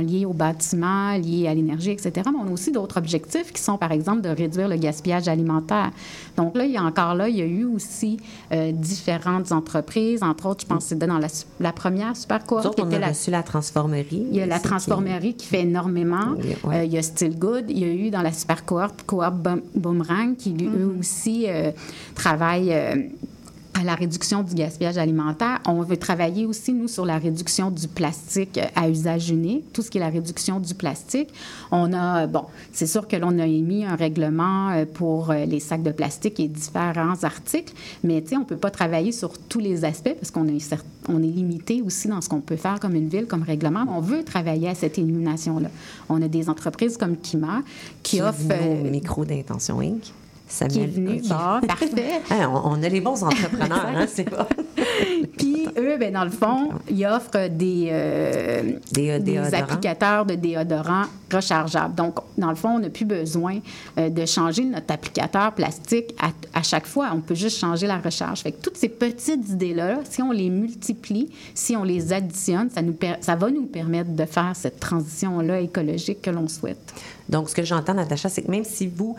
[SPEAKER 8] liés au bâtiment, liés à l'énergie, etc. Mais on a aussi d'autres objectifs qui sont, par exemple, de réduire le gaspillage alimentaire. Donc là, il y a encore là, il y a eu aussi euh, différentes entreprises. Entre autres, je pense que c'était dans la, la, première super cohorte.
[SPEAKER 5] Qui on a la, reçu la transformerie.
[SPEAKER 8] Il y a la transformerie qui... qui, fait énormément. Oui, ouais. euh, il y a Still Good. Il y a eu dans la super cohorte, cohorte Boomerang, qui lui, mm -hmm. eux aussi euh, travaillent à la réduction du gaspillage alimentaire. On veut travailler aussi, nous, sur la réduction du plastique à usage unique, tout ce qui est la réduction du plastique. On a, bon, c'est sûr que l'on a émis un règlement euh, pour les sacs de plastique et différents articles, mais tu sais, on ne peut pas travailler sur tous les aspects parce qu'on est, on est limité aussi dans ce qu'on peut faire comme une ville, comme règlement. On veut travailler à cette élimination-là. On a des entreprises comme Kima qui,
[SPEAKER 5] qui
[SPEAKER 8] offrent...
[SPEAKER 5] Euh, micro d'intention Inc.
[SPEAKER 8] Samuel qui est venu. Bon, parfait.
[SPEAKER 5] Hein, on, on, a les bons entrepreneurs, hein, c'est pas.
[SPEAKER 8] Puis eux, ben, dans le fond, ils offrent des, euh,
[SPEAKER 5] des,
[SPEAKER 8] des applicateurs de déodorants rechargeables. Donc, dans le fond, on n'a plus besoin euh, de changer notre applicateur plastique à, à, chaque fois. On peut juste changer la recharge. Fait que toutes ces petites idées-là, si on les multiplie, si on les additionne, ça, nous ça va nous permettre de faire cette transition-là écologique que l'on souhaite.
[SPEAKER 5] Donc, ce que j'entends, Natacha, c'est que même si vous,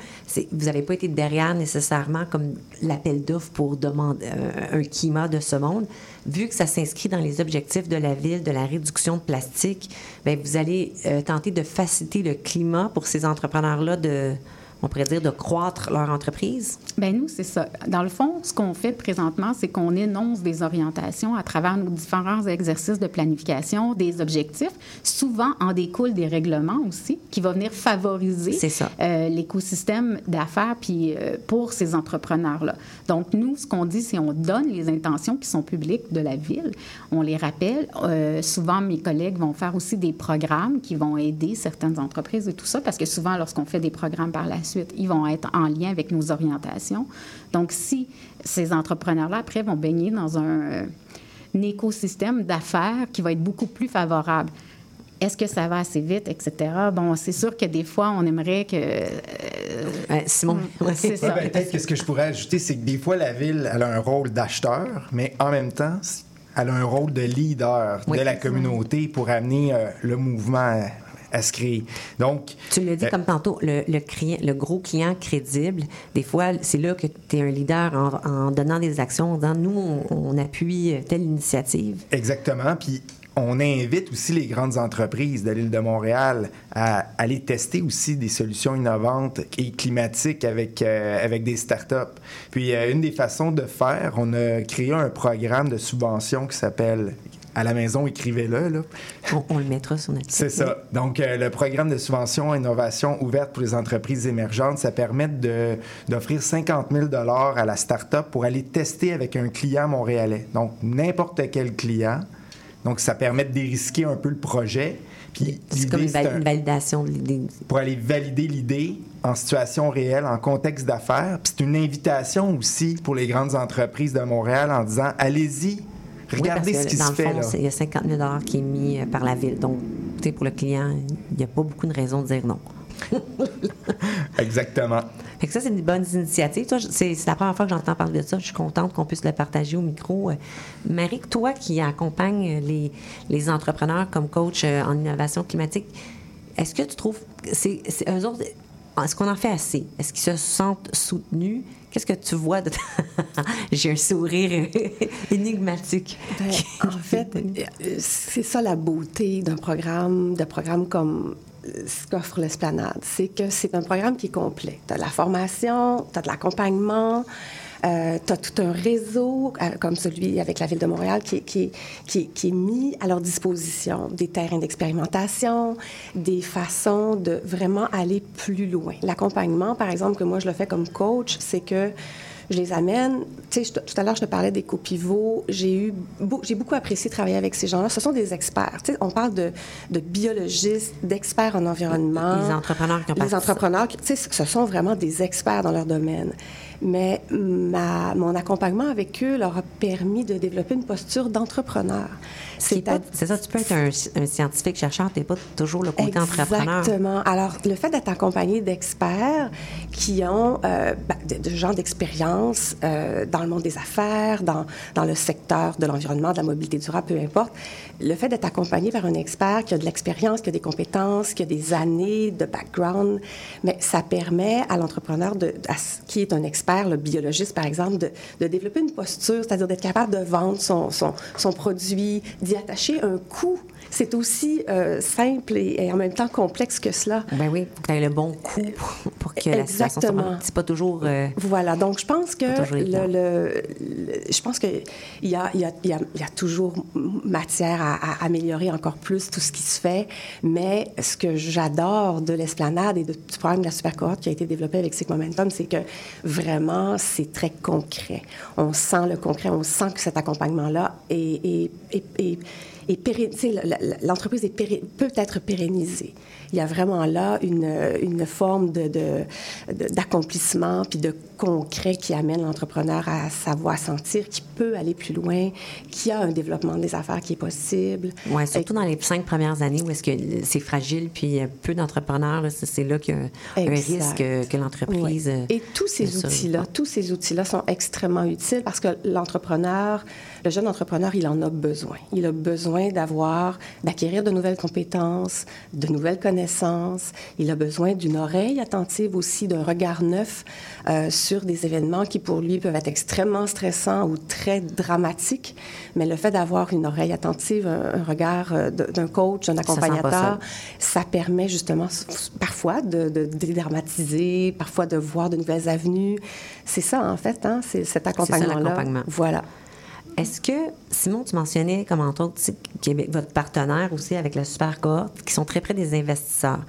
[SPEAKER 5] vous n'avez pas été derrière nécessairement comme l'appel d'offres pour demander euh, un climat de ce monde, vu que ça s'inscrit dans les objectifs de la ville, de la réduction de plastique, bien, vous allez euh, tenter de faciliter le climat pour ces entrepreneurs-là de, on pourrait dire, de croître leur entreprise?
[SPEAKER 8] Bien, nous, c'est ça. Dans le fond, ce qu'on fait présentement, c'est qu'on énonce des orientations à travers nos différents exercices de planification, des objectifs. Souvent, en découle des règlements aussi, qui vont venir favoriser euh, l'écosystème d'affaires puis euh, pour ces entrepreneurs-là. Donc, nous, ce qu'on dit, c'est on donne les intentions qui sont publiques de la ville, on les rappelle. Euh, souvent, mes collègues vont faire aussi des programmes qui vont aider certaines entreprises et tout ça, parce que souvent, lorsqu'on fait des programmes par la suite, ils vont être en lien avec nos orientations. Donc, si ces entrepreneurs-là, après, vont baigner dans un, un écosystème d'affaires qui va être beaucoup plus favorable. Est-ce que ça va assez vite, etc. Bon, c'est sûr que des fois, on aimerait que.
[SPEAKER 5] Euh, Simon,
[SPEAKER 8] ouais. c'est ça.
[SPEAKER 7] Ouais, Peut-être que ce que je pourrais ajouter, c'est que des fois, la ville, elle a un rôle d'acheteur, mais en même temps, elle a un rôle de leader
[SPEAKER 5] oui.
[SPEAKER 7] de la communauté pour amener euh, le mouvement à se créer. Donc,
[SPEAKER 5] tu l'as dit euh, comme tantôt, le, le, client, le, gros client crédible, des fois, c'est là que tu es un leader en, en, donnant des actions, en disant nous, on, on appuie telle initiative.
[SPEAKER 7] Exactement. Puis on invite aussi les grandes entreprises de l'île de Montréal à aller tester aussi des solutions innovantes et climatiques avec, euh, avec des startups. Puis, euh, une des façons de faire, on a créé un programme de subvention qui s'appelle à la maison, écrivez-le.
[SPEAKER 5] On, on, le mettra sur notre
[SPEAKER 7] site. C'est ça. Donc, euh, le programme de subvention innovation ouverte pour les entreprises émergentes, ça permet d'offrir 50 000 à la start-up pour aller tester avec un client montréalais. Donc, n'importe quel client. Donc, ça permet de dérisquer un peu le projet. Puis
[SPEAKER 5] c'est comme une, val une validation de l'idée.
[SPEAKER 7] Pour aller valider l'idée en situation réelle, en contexte d'affaires. Puis c'est une invitation aussi pour les grandes entreprises de Montréal en disant allez-y, regardez
[SPEAKER 5] oui,
[SPEAKER 7] ce qui
[SPEAKER 5] dans
[SPEAKER 7] se
[SPEAKER 5] le
[SPEAKER 7] fait.
[SPEAKER 5] Fond, il y a 50 000 qui est mis par la ville. Donc, pour le client, il n'y a pas beaucoup de raisons de dire non.
[SPEAKER 7] Exactement.
[SPEAKER 5] Fait que ça, c'est une bonne initiative. C'est la première fois que j'entends parler de ça. Je suis contente qu'on puisse le partager au micro. Marie, toi qui accompagnes les, les entrepreneurs comme coach en innovation climatique, est-ce que tu trouves c'est eux autres est-ce qu'on en fait assez? Est-ce qu'ils se sentent soutenus? Qu'est-ce que tu vois de J'ai un sourire énigmatique.
[SPEAKER 1] Ben, en fait, c'est ça la beauté d'un programme, de programmes comme ce qu'offre l'Esplanade. C'est que c'est un programme qui est complet. Tu as de la formation, tu as de l'accompagnement, euh, tu as tout un réseau, euh, comme celui avec la Ville de Montréal, qui, qui, qui, qui est mis à leur disposition. Des terrains d'expérimentation, des façons de vraiment aller plus loin. L'accompagnement, par exemple, que moi je le fais comme coach, c'est que je les amène. Tu sais, tout à l'heure, je te parlais des co-pivots. J'ai eu, j'ai beaucoup apprécié travailler avec ces gens-là. Ce sont des experts. Tu sais, on parle de, de biologistes, d'experts en environnement.
[SPEAKER 5] Les entrepreneurs qui ont
[SPEAKER 1] Les entrepreneurs, tu sais, ce sont vraiment des experts dans leur domaine. Mais ma, mon accompagnement avec eux leur a permis de développer une posture d'entrepreneur.
[SPEAKER 5] C'est ça, tu peux être un, scientifique chercheur, tu n'es pas toujours le côté entrepreneur.
[SPEAKER 1] Exactement. Alors, le fait d'être accompagné d'experts qui ont euh, ben, de, gens d'expérience euh, dans le monde des affaires, dans, dans le secteur de l'environnement, de la mobilité durable, peu importe, le fait d'être accompagné par un expert qui a de l'expérience, qui a des compétences, qui a des années de background, mais ça permet à l'entrepreneur, de, qui est un expert, le biologiste par exemple, de, développer une posture, c'est-à-dire d'être capable de vendre son produit, d'y attacher un coût c'est aussi euh, simple et, en même temps complexe que cela.
[SPEAKER 5] Ben oui, tu as le bon coup pour, que la situation C'est pas toujours. Euh,
[SPEAKER 1] voilà, donc je pense que le, je pense que il y a, y, a, y a, toujours matière à, améliorer encore plus tout ce qui se fait, mais ce que j'adore de l'esplanade et du programme de la supercohorte qui a été développé avec Sig Momentum, c'est que vraiment c'est très concret. On sent le concret, on sent que cet accompagnement-là est, est, est l'entreprise peut être pérennisée. Il y a vraiment là une, une forme d'accomplissement de, puis de concret qui amène l'entrepreneur à savoir sentir qu'il peut aller plus loin, qu'il y a un développement des affaires qui est possible.
[SPEAKER 5] Oui, surtout dans les cinq premières années où est-ce que c'est fragile, puis peu d'entrepreneurs, c'est là qu'il y a un risque que l'entreprise...
[SPEAKER 1] Et tous ces outils-là, tous ces outils-là sont extrêmement utiles parce que l'entrepreneur, le jeune entrepreneur, il en a besoin. Il a besoin d'avoir, d'acquérir de nouvelles compétences, de nouvelles connaissances. Il a besoin d'une oreille attentive aussi, d'un regard neuf euh, sur des événements qui, pour lui, peuvent être extrêmement stressants ou très dramatiques. Mais le fait d'avoir une oreille attentive, un, regard euh, d'un coach, d'un accompagnateur, ça, permet justement parfois de, de, dédramatiser, parfois de voir de nouvelles avenues. C'est ça, en fait, hein, c'est cet accompagnement-là. Voilà.
[SPEAKER 5] Est-ce que, Simon, tu mentionnais comme entre autres votre partenaire aussi avec la Super qui sont très près des investisseurs.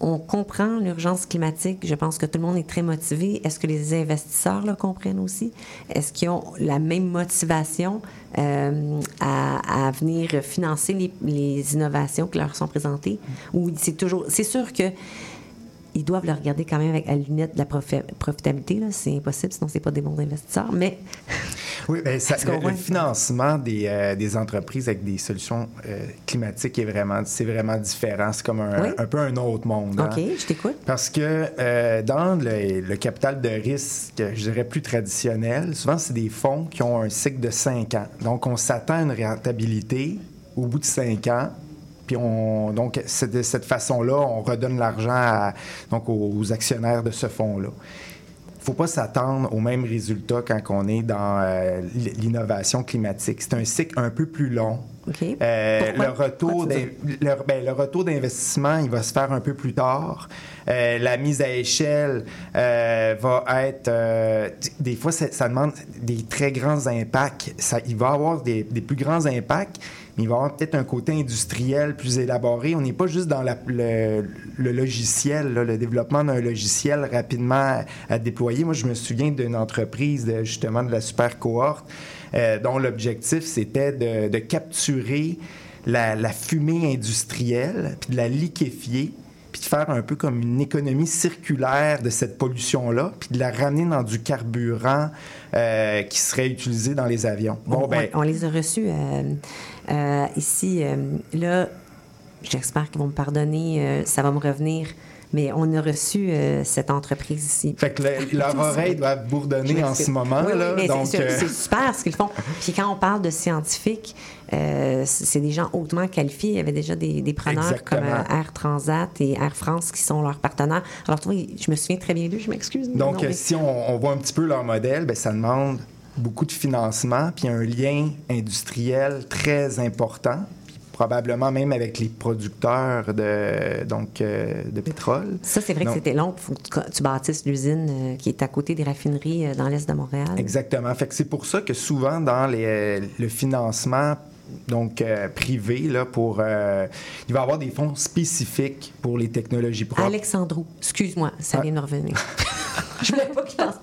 [SPEAKER 5] On comprend l'urgence climatique. Je pense que tout le monde est très motivé. Est-ce que les investisseurs le comprennent aussi? Est-ce qu'ils ont la même motivation euh, à, venir financer les, les, innovations qui leur sont présentées? Ou c'est toujours... C'est sûr que ils doivent le regarder quand même avec la lunette de la profitabilité. C'est impossible, sinon c'est pas des bons investisseurs. Mais
[SPEAKER 7] oui, bien, ça, le, financement des, euh, des, entreprises avec des solutions euh, climatiques est vraiment, c'est vraiment différent. C'est comme un, un, peu un autre monde.
[SPEAKER 5] Hein. OK, je t'écoute.
[SPEAKER 7] Parce que euh, dans le, le, capital de risque, je dirais plus traditionnel, souvent c'est des fonds qui ont un cycle de 5 ans. Donc on s'attend à une rentabilité au bout de 5 ans puis on, donc, de cette façon-là, on redonne l'argent donc aux, actionnaires de ce fonds-là. Il ne faut pas s'attendre au même résultat quand on est dans euh, l'innovation climatique. C'est un cycle un peu plus long. Euh, le, retour ben, le, retour d'investissement, il va se faire un peu plus tard. Euh, la mise à échelle va être... des fois, ça, demande des très grands impacts. Ça, il va avoir des, des plus grands impacts, il va y avoir peut-être un côté industriel plus élaboré. On n'est pas juste dans le, logiciel, le développement d'un logiciel rapidement à, déployer. Moi, je me souviens d'une entreprise, justement, de la super cohorte, euh, dont l'objectif, c'était de, capturer la, fumée industrielle, puis de la liquéfier, puis de faire un peu comme une économie circulaire de cette pollution-là, puis de la ramener dans du carburant euh, qui serait utilisé dans les avions.
[SPEAKER 5] Bon, ben, on, les a reçus euh, euh, ici. là, j'espère qu'ils vont me pardonner, ça va me revenir mais on a reçu euh, cette entreprise ici.
[SPEAKER 7] Fait que leur oreille doit bourdonner en ce moment.
[SPEAKER 5] Oui,
[SPEAKER 7] là,
[SPEAKER 5] mais c'est, euh, super ce qu'ils font. Puis quand on parle de scientifiques, euh, c'est des gens hautement qualifiés. Il y avait déjà des, des preneurs comme Air Transat et Air France qui sont leurs partenaires. Alors, tu vois, je me souviens très bien d'eux, je m'excuse.
[SPEAKER 7] Donc, si on, on, voit un petit peu leur modèle, bien, ça demande beaucoup de financement, puis un lien industriel très important probablement même avec les producteurs de, donc, euh, de pétrole.
[SPEAKER 5] Ça, c'est vrai que c'était long. Il faut que tu bâtisses l'usine euh, qui est à côté des raffineries euh, dans l'est de Montréal.
[SPEAKER 7] Exactement. Fait que c'est pour ça que souvent, dans les, le financement donc privé là pour il va y avoir des fonds spécifiques pour les technologies propres.
[SPEAKER 5] Alexandrou, excuse-moi, ça ah. vient de revenir. Je voulais pas qu'il pense.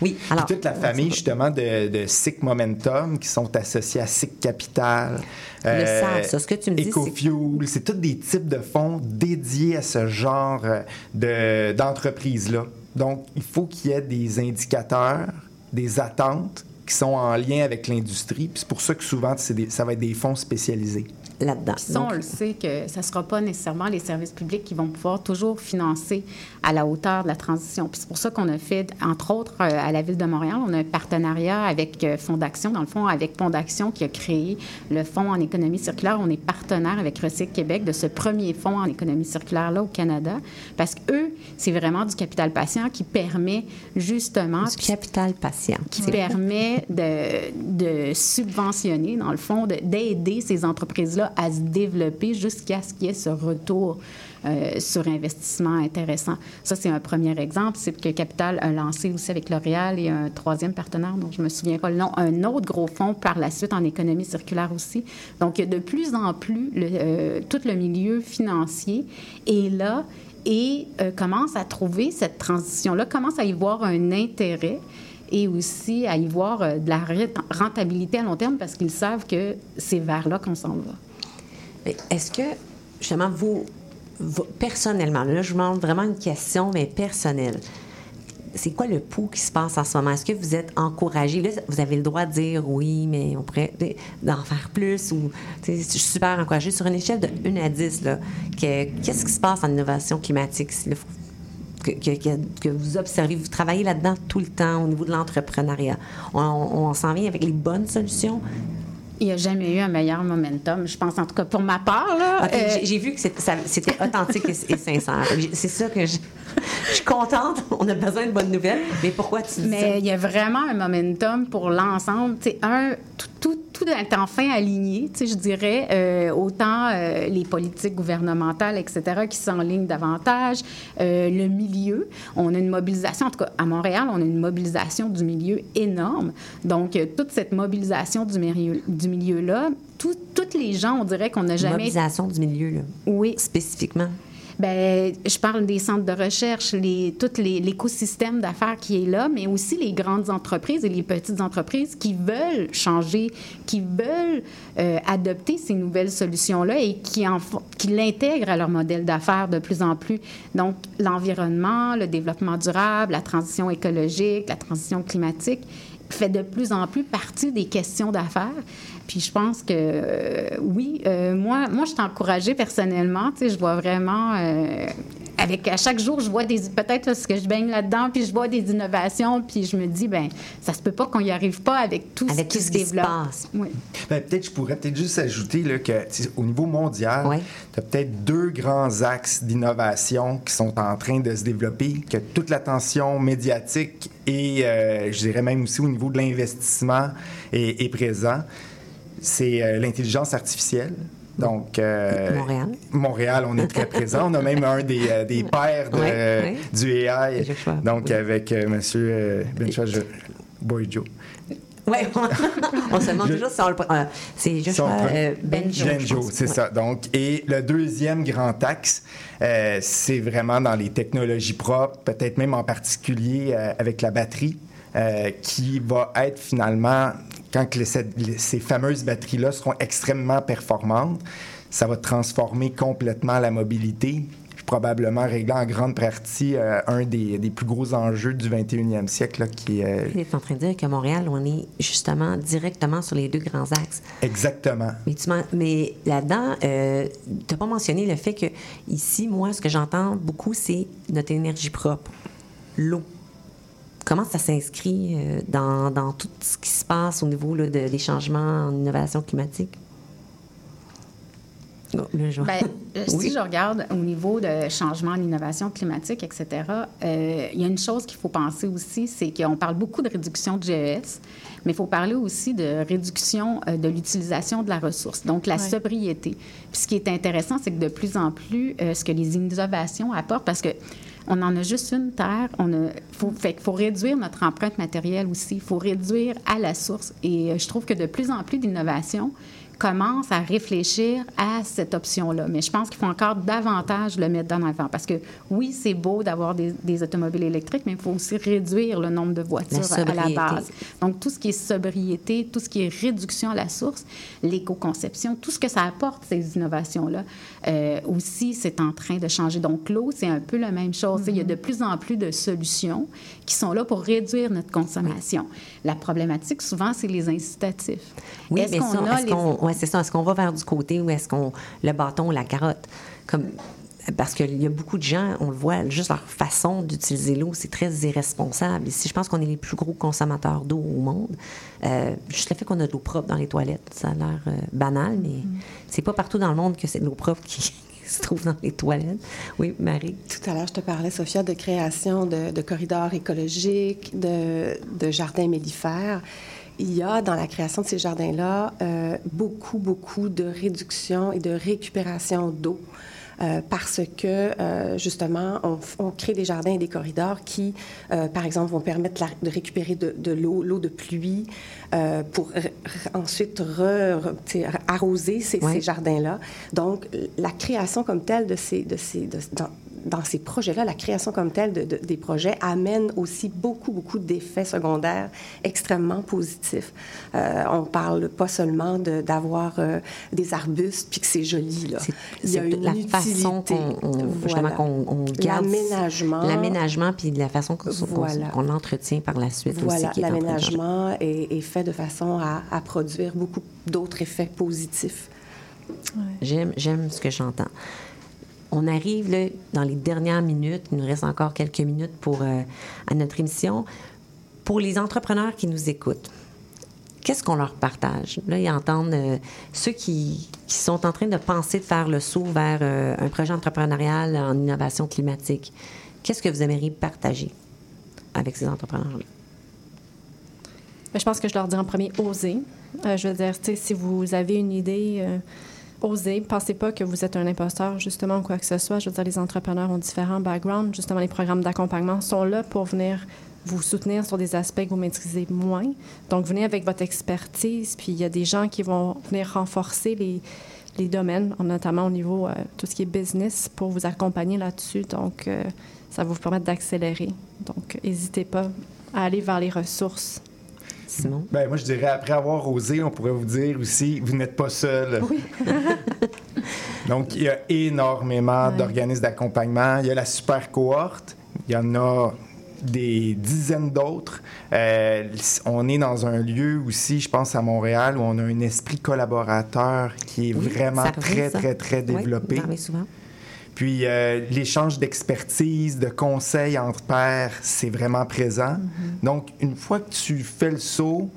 [SPEAKER 5] Oui,
[SPEAKER 7] alors. toute la famille, justement, de, de SIC Momentum qui sont associés à SIC Capital.
[SPEAKER 5] Le euh, ça, ce que tu me dis.
[SPEAKER 7] EcoFuel, c'est tous des types de fonds dédiés à ce genre de, d'entreprise-là. Donc, il faut qu'il y ait des indicateurs, des attentes, qui sont en lien avec l'industrie. Puis c'est pour ça que souvent, c'est des- ça va être des fonds spécialisés.
[SPEAKER 5] là-dedans.
[SPEAKER 8] Puis ça, on le sait que ça ne sera pas nécessairement les services publics qui vont pouvoir toujours financer à la hauteur de la transition. Puis c'est pour ça qu'on a fait, entre autres, euh, à la Ville de Montréal, on a un partenariat avec euh, Fonds d'Action, dans le fond, avec Fonds d'Action qui a créé le Fonds en économie circulaire. On est partenaire avec Recycle Québec de ce premier fonds en économie circulaire-là au Canada, parce qu'eux, c'est vraiment du capital patient qui permet justement...
[SPEAKER 5] du capital patient.
[SPEAKER 8] qui
[SPEAKER 5] C'est-
[SPEAKER 8] de, subventionner, dans le fond, de- d'aider ces entreprises-là à se développer jusqu'à ce qu'il y ait ce retour euh, sur investissement intéressant. Ça, c'est un premier exemple. C'est que Capital a lancé aussi avec L'Oréal et un troisième partenaire dont je me souviens pas le nom, un autre gros fonds par la suite en économie circulaire aussi. Donc, de plus en plus, euh, tout le milieu financier est là et euh, commence à trouver cette transition-là, commence à y voir un intérêt et aussi à y voir euh, de la rentabilité à long terme parce qu'ils savent que c'est vers là qu'on s'en va.
[SPEAKER 5] Est-ce que, justement, vous, personnellement, là, je vous demande vraiment une question, mais personnelle. C'est quoi le pouls qui se passe en ce moment? Est-ce que vous êtes encouragé? Là, vous avez le droit de dire oui, mais on pourrait d'en faire plus ou je suis super encouragée. Sur une échelle de 1 à 10, là, que- qu'est-ce qui se passe en innovation climatique? Là, que, que- vous observez, vous travaillez là-dedans tout le temps au niveau de l'entrepreneuriat. On, on s'en vient avec les bonnes solutions.
[SPEAKER 8] Il n'y a jamais eu un meilleur momentum, je pense, en tout cas pour ma part. Là, Euh,
[SPEAKER 5] j'ai- vu que ça- c'était authentique et, et sincère. C'est ça que je, je suis contente. On a besoin de bonnes nouvelles. Mais pourquoi tu dis
[SPEAKER 8] Mais il y a vraiment un momentum pour l'ensemble. Un, tout, tout, tout est enfin aligné, tu sais, je dirais, euh, autant euh, les politiques gouvernementales, etc., qui s'enlignent davantage, euh, le milieu. On a une mobilisation, en tout cas à Montréal, on a une mobilisation du milieu énorme. Donc, toute cette mobilisation du milieu, du milieu-là, tout- toutes les gens, on dirait qu'on n'a jamais...
[SPEAKER 5] Mobilisation du milieu, là,
[SPEAKER 8] Oui,
[SPEAKER 5] spécifiquement.
[SPEAKER 8] Ben, je parle des centres de recherche, les, tout l'écosystème d'affaires qui est là, mais aussi les grandes entreprises et les petites entreprises qui veulent changer, qui veulent euh, adopter ces nouvelles solutions-là et qui, qui l'intègrent à leur modèle d'affaires de plus en plus. Donc, l'environnement, le développement durable, la transition écologique, la transition climatique fait de plus en plus partie des questions d'affaires. Puis je pense que euh, oui, euh, moi, moi, je suis encouragée personnellement. Tu sais, je vois vraiment euh, avec à chaque jour, je vois des peut-être parce que je baigne là-dedans, puis je vois des innovations, puis je me dis ben ça se peut pas qu'on y arrive pas avec tout
[SPEAKER 5] Avec
[SPEAKER 8] ce qui
[SPEAKER 5] tout
[SPEAKER 8] se
[SPEAKER 5] ce qui se
[SPEAKER 8] développe.
[SPEAKER 5] passe.
[SPEAKER 8] Oui.
[SPEAKER 7] Ben, peut-être, je pourrais peut-être juste ajouter là, que au niveau mondial,
[SPEAKER 5] Ouais.
[SPEAKER 7] tu as peut-être deux grands axes d'innovation qui sont en train de se développer, que toute l'attention médiatique et euh, je dirais même aussi au niveau de l'investissement est, est présent. C'est euh, l'intelligence artificielle. Donc, euh,
[SPEAKER 5] Montréal.
[SPEAKER 7] Montréal, on est très présent. On a même un des, euh, des pères de-
[SPEAKER 5] Ouais, ouais.
[SPEAKER 7] du AI,
[SPEAKER 5] Joshua,
[SPEAKER 7] donc
[SPEAKER 5] oui.
[SPEAKER 7] avec Bencha Jo- Boyjo.
[SPEAKER 5] Oui, on se demande toujours si on le. c'est Joshua euh, Benjo.
[SPEAKER 7] Benjo,
[SPEAKER 5] pense.
[SPEAKER 7] c'est
[SPEAKER 5] Ouais.
[SPEAKER 7] ça. Donc, et le deuxième grand axe, euh, c'est vraiment dans les technologies propres, peut-être même en particulier euh, avec la batterie, qui va être finalement, quand les- ces fameuses batteries-là seront extrêmement performantes, ça va transformer complètement la mobilité, probablement régler en grande partie euh, un des, des plus gros enjeux du 21e siècle, là, qui est euh,
[SPEAKER 5] Il est en train de dire qu'à Montréal, on est justement directement sur les deux grands axes.
[SPEAKER 7] exactement.
[SPEAKER 5] Mais, mais là-dedans, euh, tu n'as pas mentionné le fait que ici, moi, ce que j'entends beaucoup, c'est notre énergie propre, l'eau. Comment ça s'inscrit euh, dans, dans tout ce qui se passe au niveau là, de- des changements en innovation climatique? Oh.
[SPEAKER 8] Ben, euh,
[SPEAKER 5] Oui.
[SPEAKER 8] Si je regarde au niveau de changement en innovation climatique, etc., euh, il y a une chose qu'il faut penser aussi, c'est qu'on parle beaucoup de réduction de GES, mais il faut parler aussi de réduction euh, de l'utilisation de la ressource, donc la sobriété. Puis ce qui est intéressant, c'est que de plus en plus, euh, ce que les innovations apportent, parce que on en a juste une terre. On fait qu'il faut réduire notre empreinte matérielle aussi. Il faut réduire à la source. Et euh, je trouve que de plus en plus d'innovations commencent à réfléchir à cette option-là. Mais je pense qu'il faut encore davantage le mettre dans l'avant parce que oui, c'est beau d'avoir des, des, automobiles électriques, mais il faut aussi réduire le nombre de voitures la à la base. Donc, tout ce qui est sobriété, tout ce qui est réduction à la source, l'éco-conception, tout ce que ça apporte, ces innovations-là, euh, aussi, c'est en train de changer. Donc, l'eau, c'est un peu la même chose. Il y a de plus en plus de solutions qui sont là pour réduire notre consommation. La problématique, souvent, c'est les incitatifs.
[SPEAKER 5] Oui, est-ce qu'on a les c'est ça. Est-ce qu'on va vers du côté ou est-ce qu'on le bâton ou la carotte? Comme, parce qu'il y a beaucoup de gens, on le voit, juste leur façon d'utiliser l'eau, c'est très irresponsable. Ici, je pense qu'on est les plus gros consommateurs d'eau au monde. Euh, juste le fait qu'on a de l'eau propre dans les toilettes, ça a l'air euh, banal, mais mm-hmm. c'est pas partout dans le monde que c'est de l'eau propre qui, se trouve dans les toilettes. Oui, Marie?
[SPEAKER 1] Tout à l'heure, je te parlais, Sophia, de création de, corridors écologiques, de, de jardins mellifères il y a dans la création de ces jardins-là euh, beaucoup, beaucoup de réduction et de récupération d'eau. Euh, parce que, euh, justement, on, crée des jardins et des corridors qui, par exemple, vont permettre de récupérer de, l'eau, l'eau de pluie, pour ensuite arroser ces, ces jardins-là. Donc, la création comme telle de ces, de ces, dans ces projets-là, la création comme telle de, des projets amène aussi beaucoup, beaucoup d'effets secondaires extrêmement positifs. Euh, on parle pas seulement d'avoir euh, des arbustes puis que c'est joli. Là.
[SPEAKER 5] Il y a une la façon qu'on garde
[SPEAKER 1] l'aménagement,
[SPEAKER 5] l'aménagement puis la façon qu'on voilà. l'entretient par la suite
[SPEAKER 1] voilà. aussi. L'aménagement est, est, fait de façon à, à produire beaucoup d'autres effets positifs.
[SPEAKER 5] Ouais. J'aime ce que j'entends on arrive là, dans les dernières minutes, il nous reste encore quelques minutes pour, euh, à notre émission. Pour les entrepreneurs qui nous écoutent, qu'est-ce qu'on leur partage? Là, ils entendent euh, ceux qui, sont en train de penser de faire le saut vers euh, un projet entrepreneurial en innovation climatique. Qu'est-ce que vous aimeriez partager avec ces entrepreneurs-là?
[SPEAKER 6] Ben, je pense que je leur dis en premier, oser. je veux dire, si vous avez une idée osez. Pensez pas que vous êtes un imposteur, justement, ou quoi que ce soit. Je veux dire, les entrepreneurs ont différents backgrounds. Justement, les programmes d'accompagnement sont là pour venir vous soutenir sur des aspects que vous maîtrisez moins. Donc, venez avec votre expertise, puis il y a des gens qui vont venir renforcer les, les domaines, notamment au niveau euh, tout ce qui est business, pour vous accompagner là-dessus. Donc, euh, ça va vous permettre d'accélérer. Donc, n'hésitez pas à aller vers les ressources
[SPEAKER 7] ben, moi, je dirais, après avoir osé, on pourrait vous dire aussi, vous n'êtes pas seul. Oui. Donc, il y a énormément d'organismes d'accompagnement. Il y a la super cohorte. Il y en a des dizaines d'autres. Euh, on est dans un lieu aussi, je pense à Montréal, où on a un esprit collaborateur qui est vraiment très, très, très, développé.
[SPEAKER 5] Oui, souvent.
[SPEAKER 7] Puis euh, l'échange d'expertise, de conseils entre pairs, c'est vraiment présent. Mm-hmm. Donc, une fois que tu fais le saut,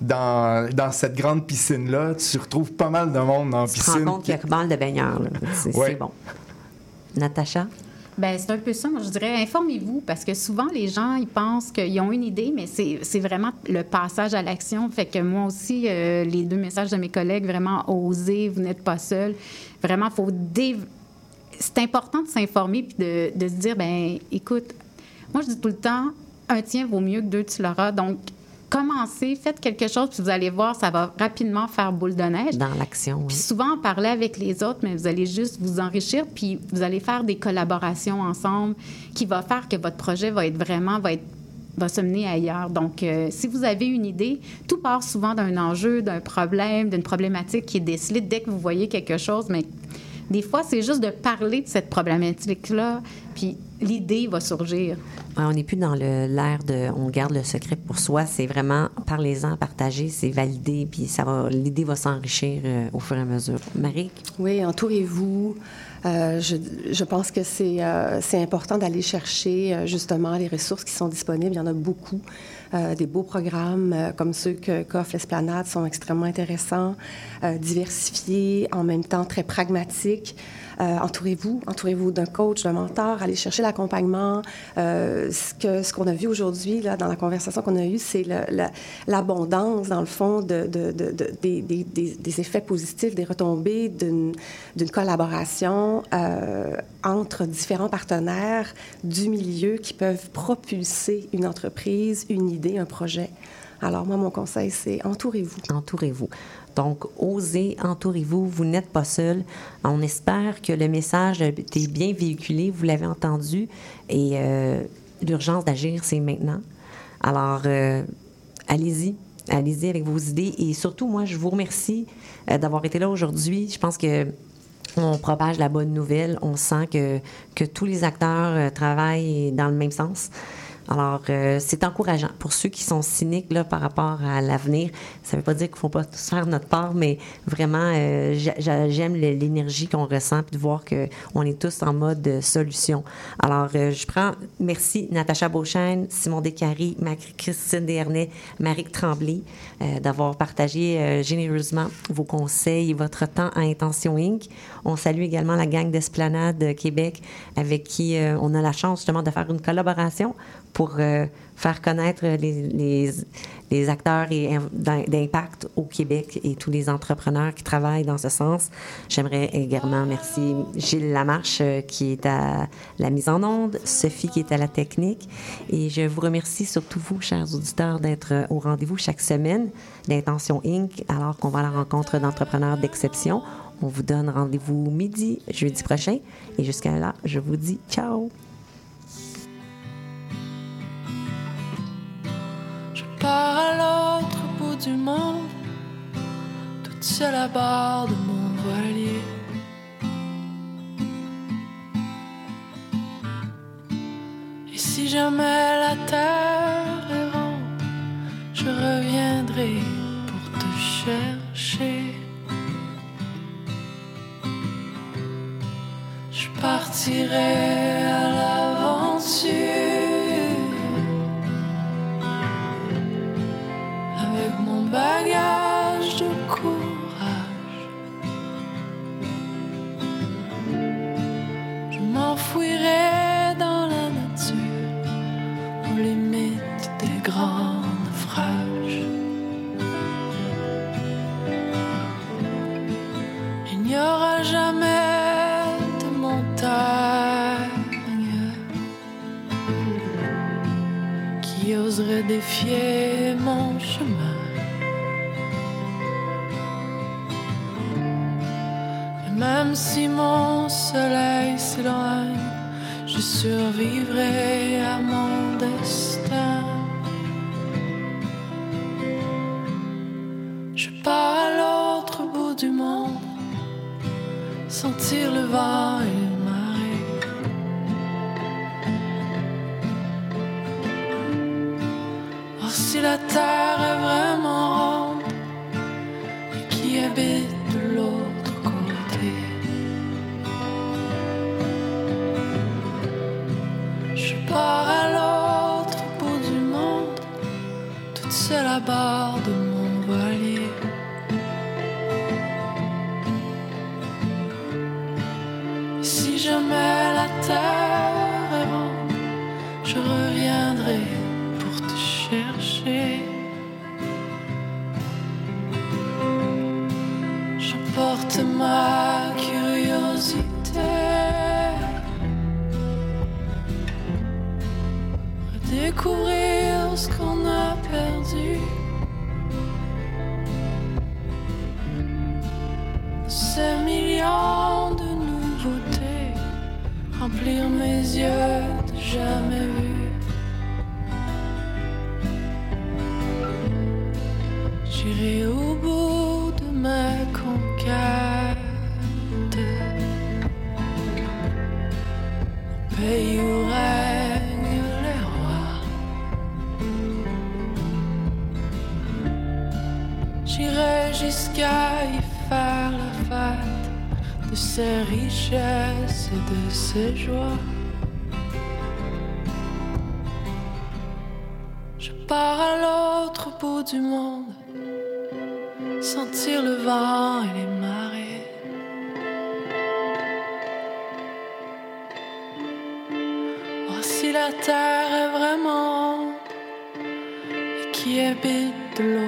[SPEAKER 7] dans, dans, cette grande piscine-là, tu retrouves pas mal de monde dans la piscine. Tu
[SPEAKER 5] te rends compte qu'il y a pas mal de baigneurs. C'est bon. Natacha?
[SPEAKER 8] Bien, c'est un peu ça. je dirais, informez-vous, parce que souvent, les gens, ils pensent qu'ils ont une idée, mais c'est vraiment le passage à l'action. Fait que moi aussi, euh, les deux messages de mes collègues, vraiment, oser, vous n'êtes pas seul. Vraiment, il faut c'est important de s'informer puis de, de, se dire, ben écoute, moi, je dis tout le temps, un tien vaut mieux que deux, tu l'auras. Donc, commencez, faites quelque chose, puis vous allez voir, ça va rapidement faire boule de neige.
[SPEAKER 5] Dans l'action.
[SPEAKER 8] Puis souvent, parler avec les autres, mais vous allez juste vous enrichir, puis vous allez faire des collaborations ensemble qui va faire que votre projet va être vraiment, va être va se mener ailleurs. Donc, euh, si vous avez une idée, tout part souvent d'un enjeu, d'un problème, d'une problématique qui est décelée dès que vous voyez quelque chose, mais des fois, c'est juste de parler de cette problématique-là, puis l'idée va surgir.
[SPEAKER 5] on n'est plus dans l'ère de on garde le secret pour soi. C'est vraiment parlez-en, partagez, c'est validé, puis ça va, l'idée va s'enrichir euh, au fur et à mesure. Marie?
[SPEAKER 1] Oui, entourez-vous. Euh, je, je, pense que c'est euh, important d'aller chercher justement les ressources qui sont disponibles. Il y en a beaucoup. Euh, des beaux programmes euh, comme ceux que qu'offre l'Esplanade sont extrêmement intéressants, euh, diversifiés, en même temps très pragmatiques. Euh, entourez-vous, entourez-vous d'un coach, d'un mentor, allez chercher l'accompagnement. Euh, ce que ce qu'on a vu aujourd'hui là dans la conversation qu'on a eue, c'est l'abondance dans le fond de, de, de, des, des, des, effets positifs, des retombées d'une collaboration euh, entre différents partenaires du milieu qui peuvent propulser une entreprise, une idée, un projet. Alors moi, mon conseil, c'est entourez-vous.
[SPEAKER 5] Entourez-vous. Donc, osez, entourez-vous, vous n'êtes pas seul. On espère que le message a été bien véhiculé, vous l'avez entendu, et euh, l'urgence d'agir, c'est maintenant. Alors, euh, allez-y, allez-y avec vos idées, et surtout, moi, je vous remercie euh, d'avoir été là aujourd'hui. Je pense que on propage la bonne nouvelle. On sent que, que tous les acteurs travaillent dans le même sens. Alors, euh, c'est encourageant pour ceux qui sont cyniques là, par rapport à l'avenir. Ça ne veut pas dire qu'il ne faut pas tous faire notre part, mais vraiment, euh, j'a- j'aime l'énergie qu'on ressent puis de voir qu'on est tous en mode euh, solution. Alors, je prends, merci Natacha Beauchesne, Simon Descaries, Marie-Christine Desharnais, Marie Tremblay d'avoir partagé généreusement vos conseils et votre temps à Intention Inc. On salue également la gang d'Esplanade Québec avec qui on a la chance justement de faire une collaboration pour euh, faire connaître les, les, les acteurs d'impact au Québec et tous les entrepreneurs qui travaillent dans ce sens. J'aimerais également remercier Gilles Lamarche euh, qui est à la mise en onde, Sophie qui est à la technique et je vous remercie surtout vous, chers auditeurs, d'être euh, au rendez-vous chaque semaine d'Intention Inc. alors qu'on va à la rencontre d'entrepreneurs d'exception. On vous donne rendez-vous midi, jeudi prochain. Et jusqu'à là, je vous dis ciao!
[SPEAKER 10] Pars à l'autre bout du monde, toute seule à bord de mon voilier. Et si jamais la terre est ronde, je reviendrai pour te chercher. Je partirai Redécouvrir ce qu'on a perdu. Ces millions de nouveautés remplir mes yeux de jamais joies. Je pars à l'autre bout du monde, sentir le vent et les marées. Voir si la terre est vraiment et qui habite de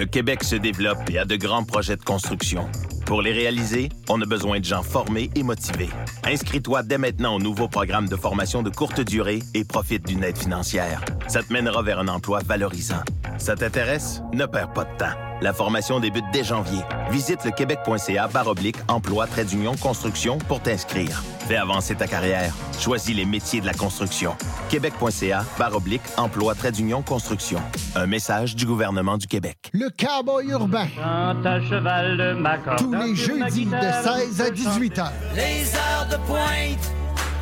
[SPEAKER 11] Le Québec se développe et a de grands projets de construction. Pour les réaliser, on a besoin de gens formés et motivés. Inscris-toi dès maintenant au nouveau programme de formation de courte durée et profite d'une aide financière. Ça te mènera vers un emploi valorisant. Ça t'intéresse? Ne perds pas de temps. La formation débute dès janvier. Visite le québec.ca oblique emploi trait d'union construction pour t'inscrire. Fais avancer ta carrière. Choisis les métiers de la construction. Québec.ca oblique emploi trait d'union construction. Un message du gouvernement du Québec.
[SPEAKER 12] Le cowboy urbain. Tous les jeudis de 16 à 18 heures.
[SPEAKER 13] Les heures de pointe,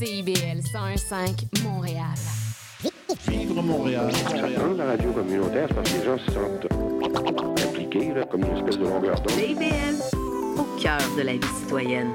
[SPEAKER 2] CIBL 105 Montréal.
[SPEAKER 14] Vivre Montréal.
[SPEAKER 15] Montréal. La radio communautaire, parce que les gens se sentent impliqués, là, comme une espèce de longueur d'onde.
[SPEAKER 16] CIBL, au cœur de la vie citoyenne.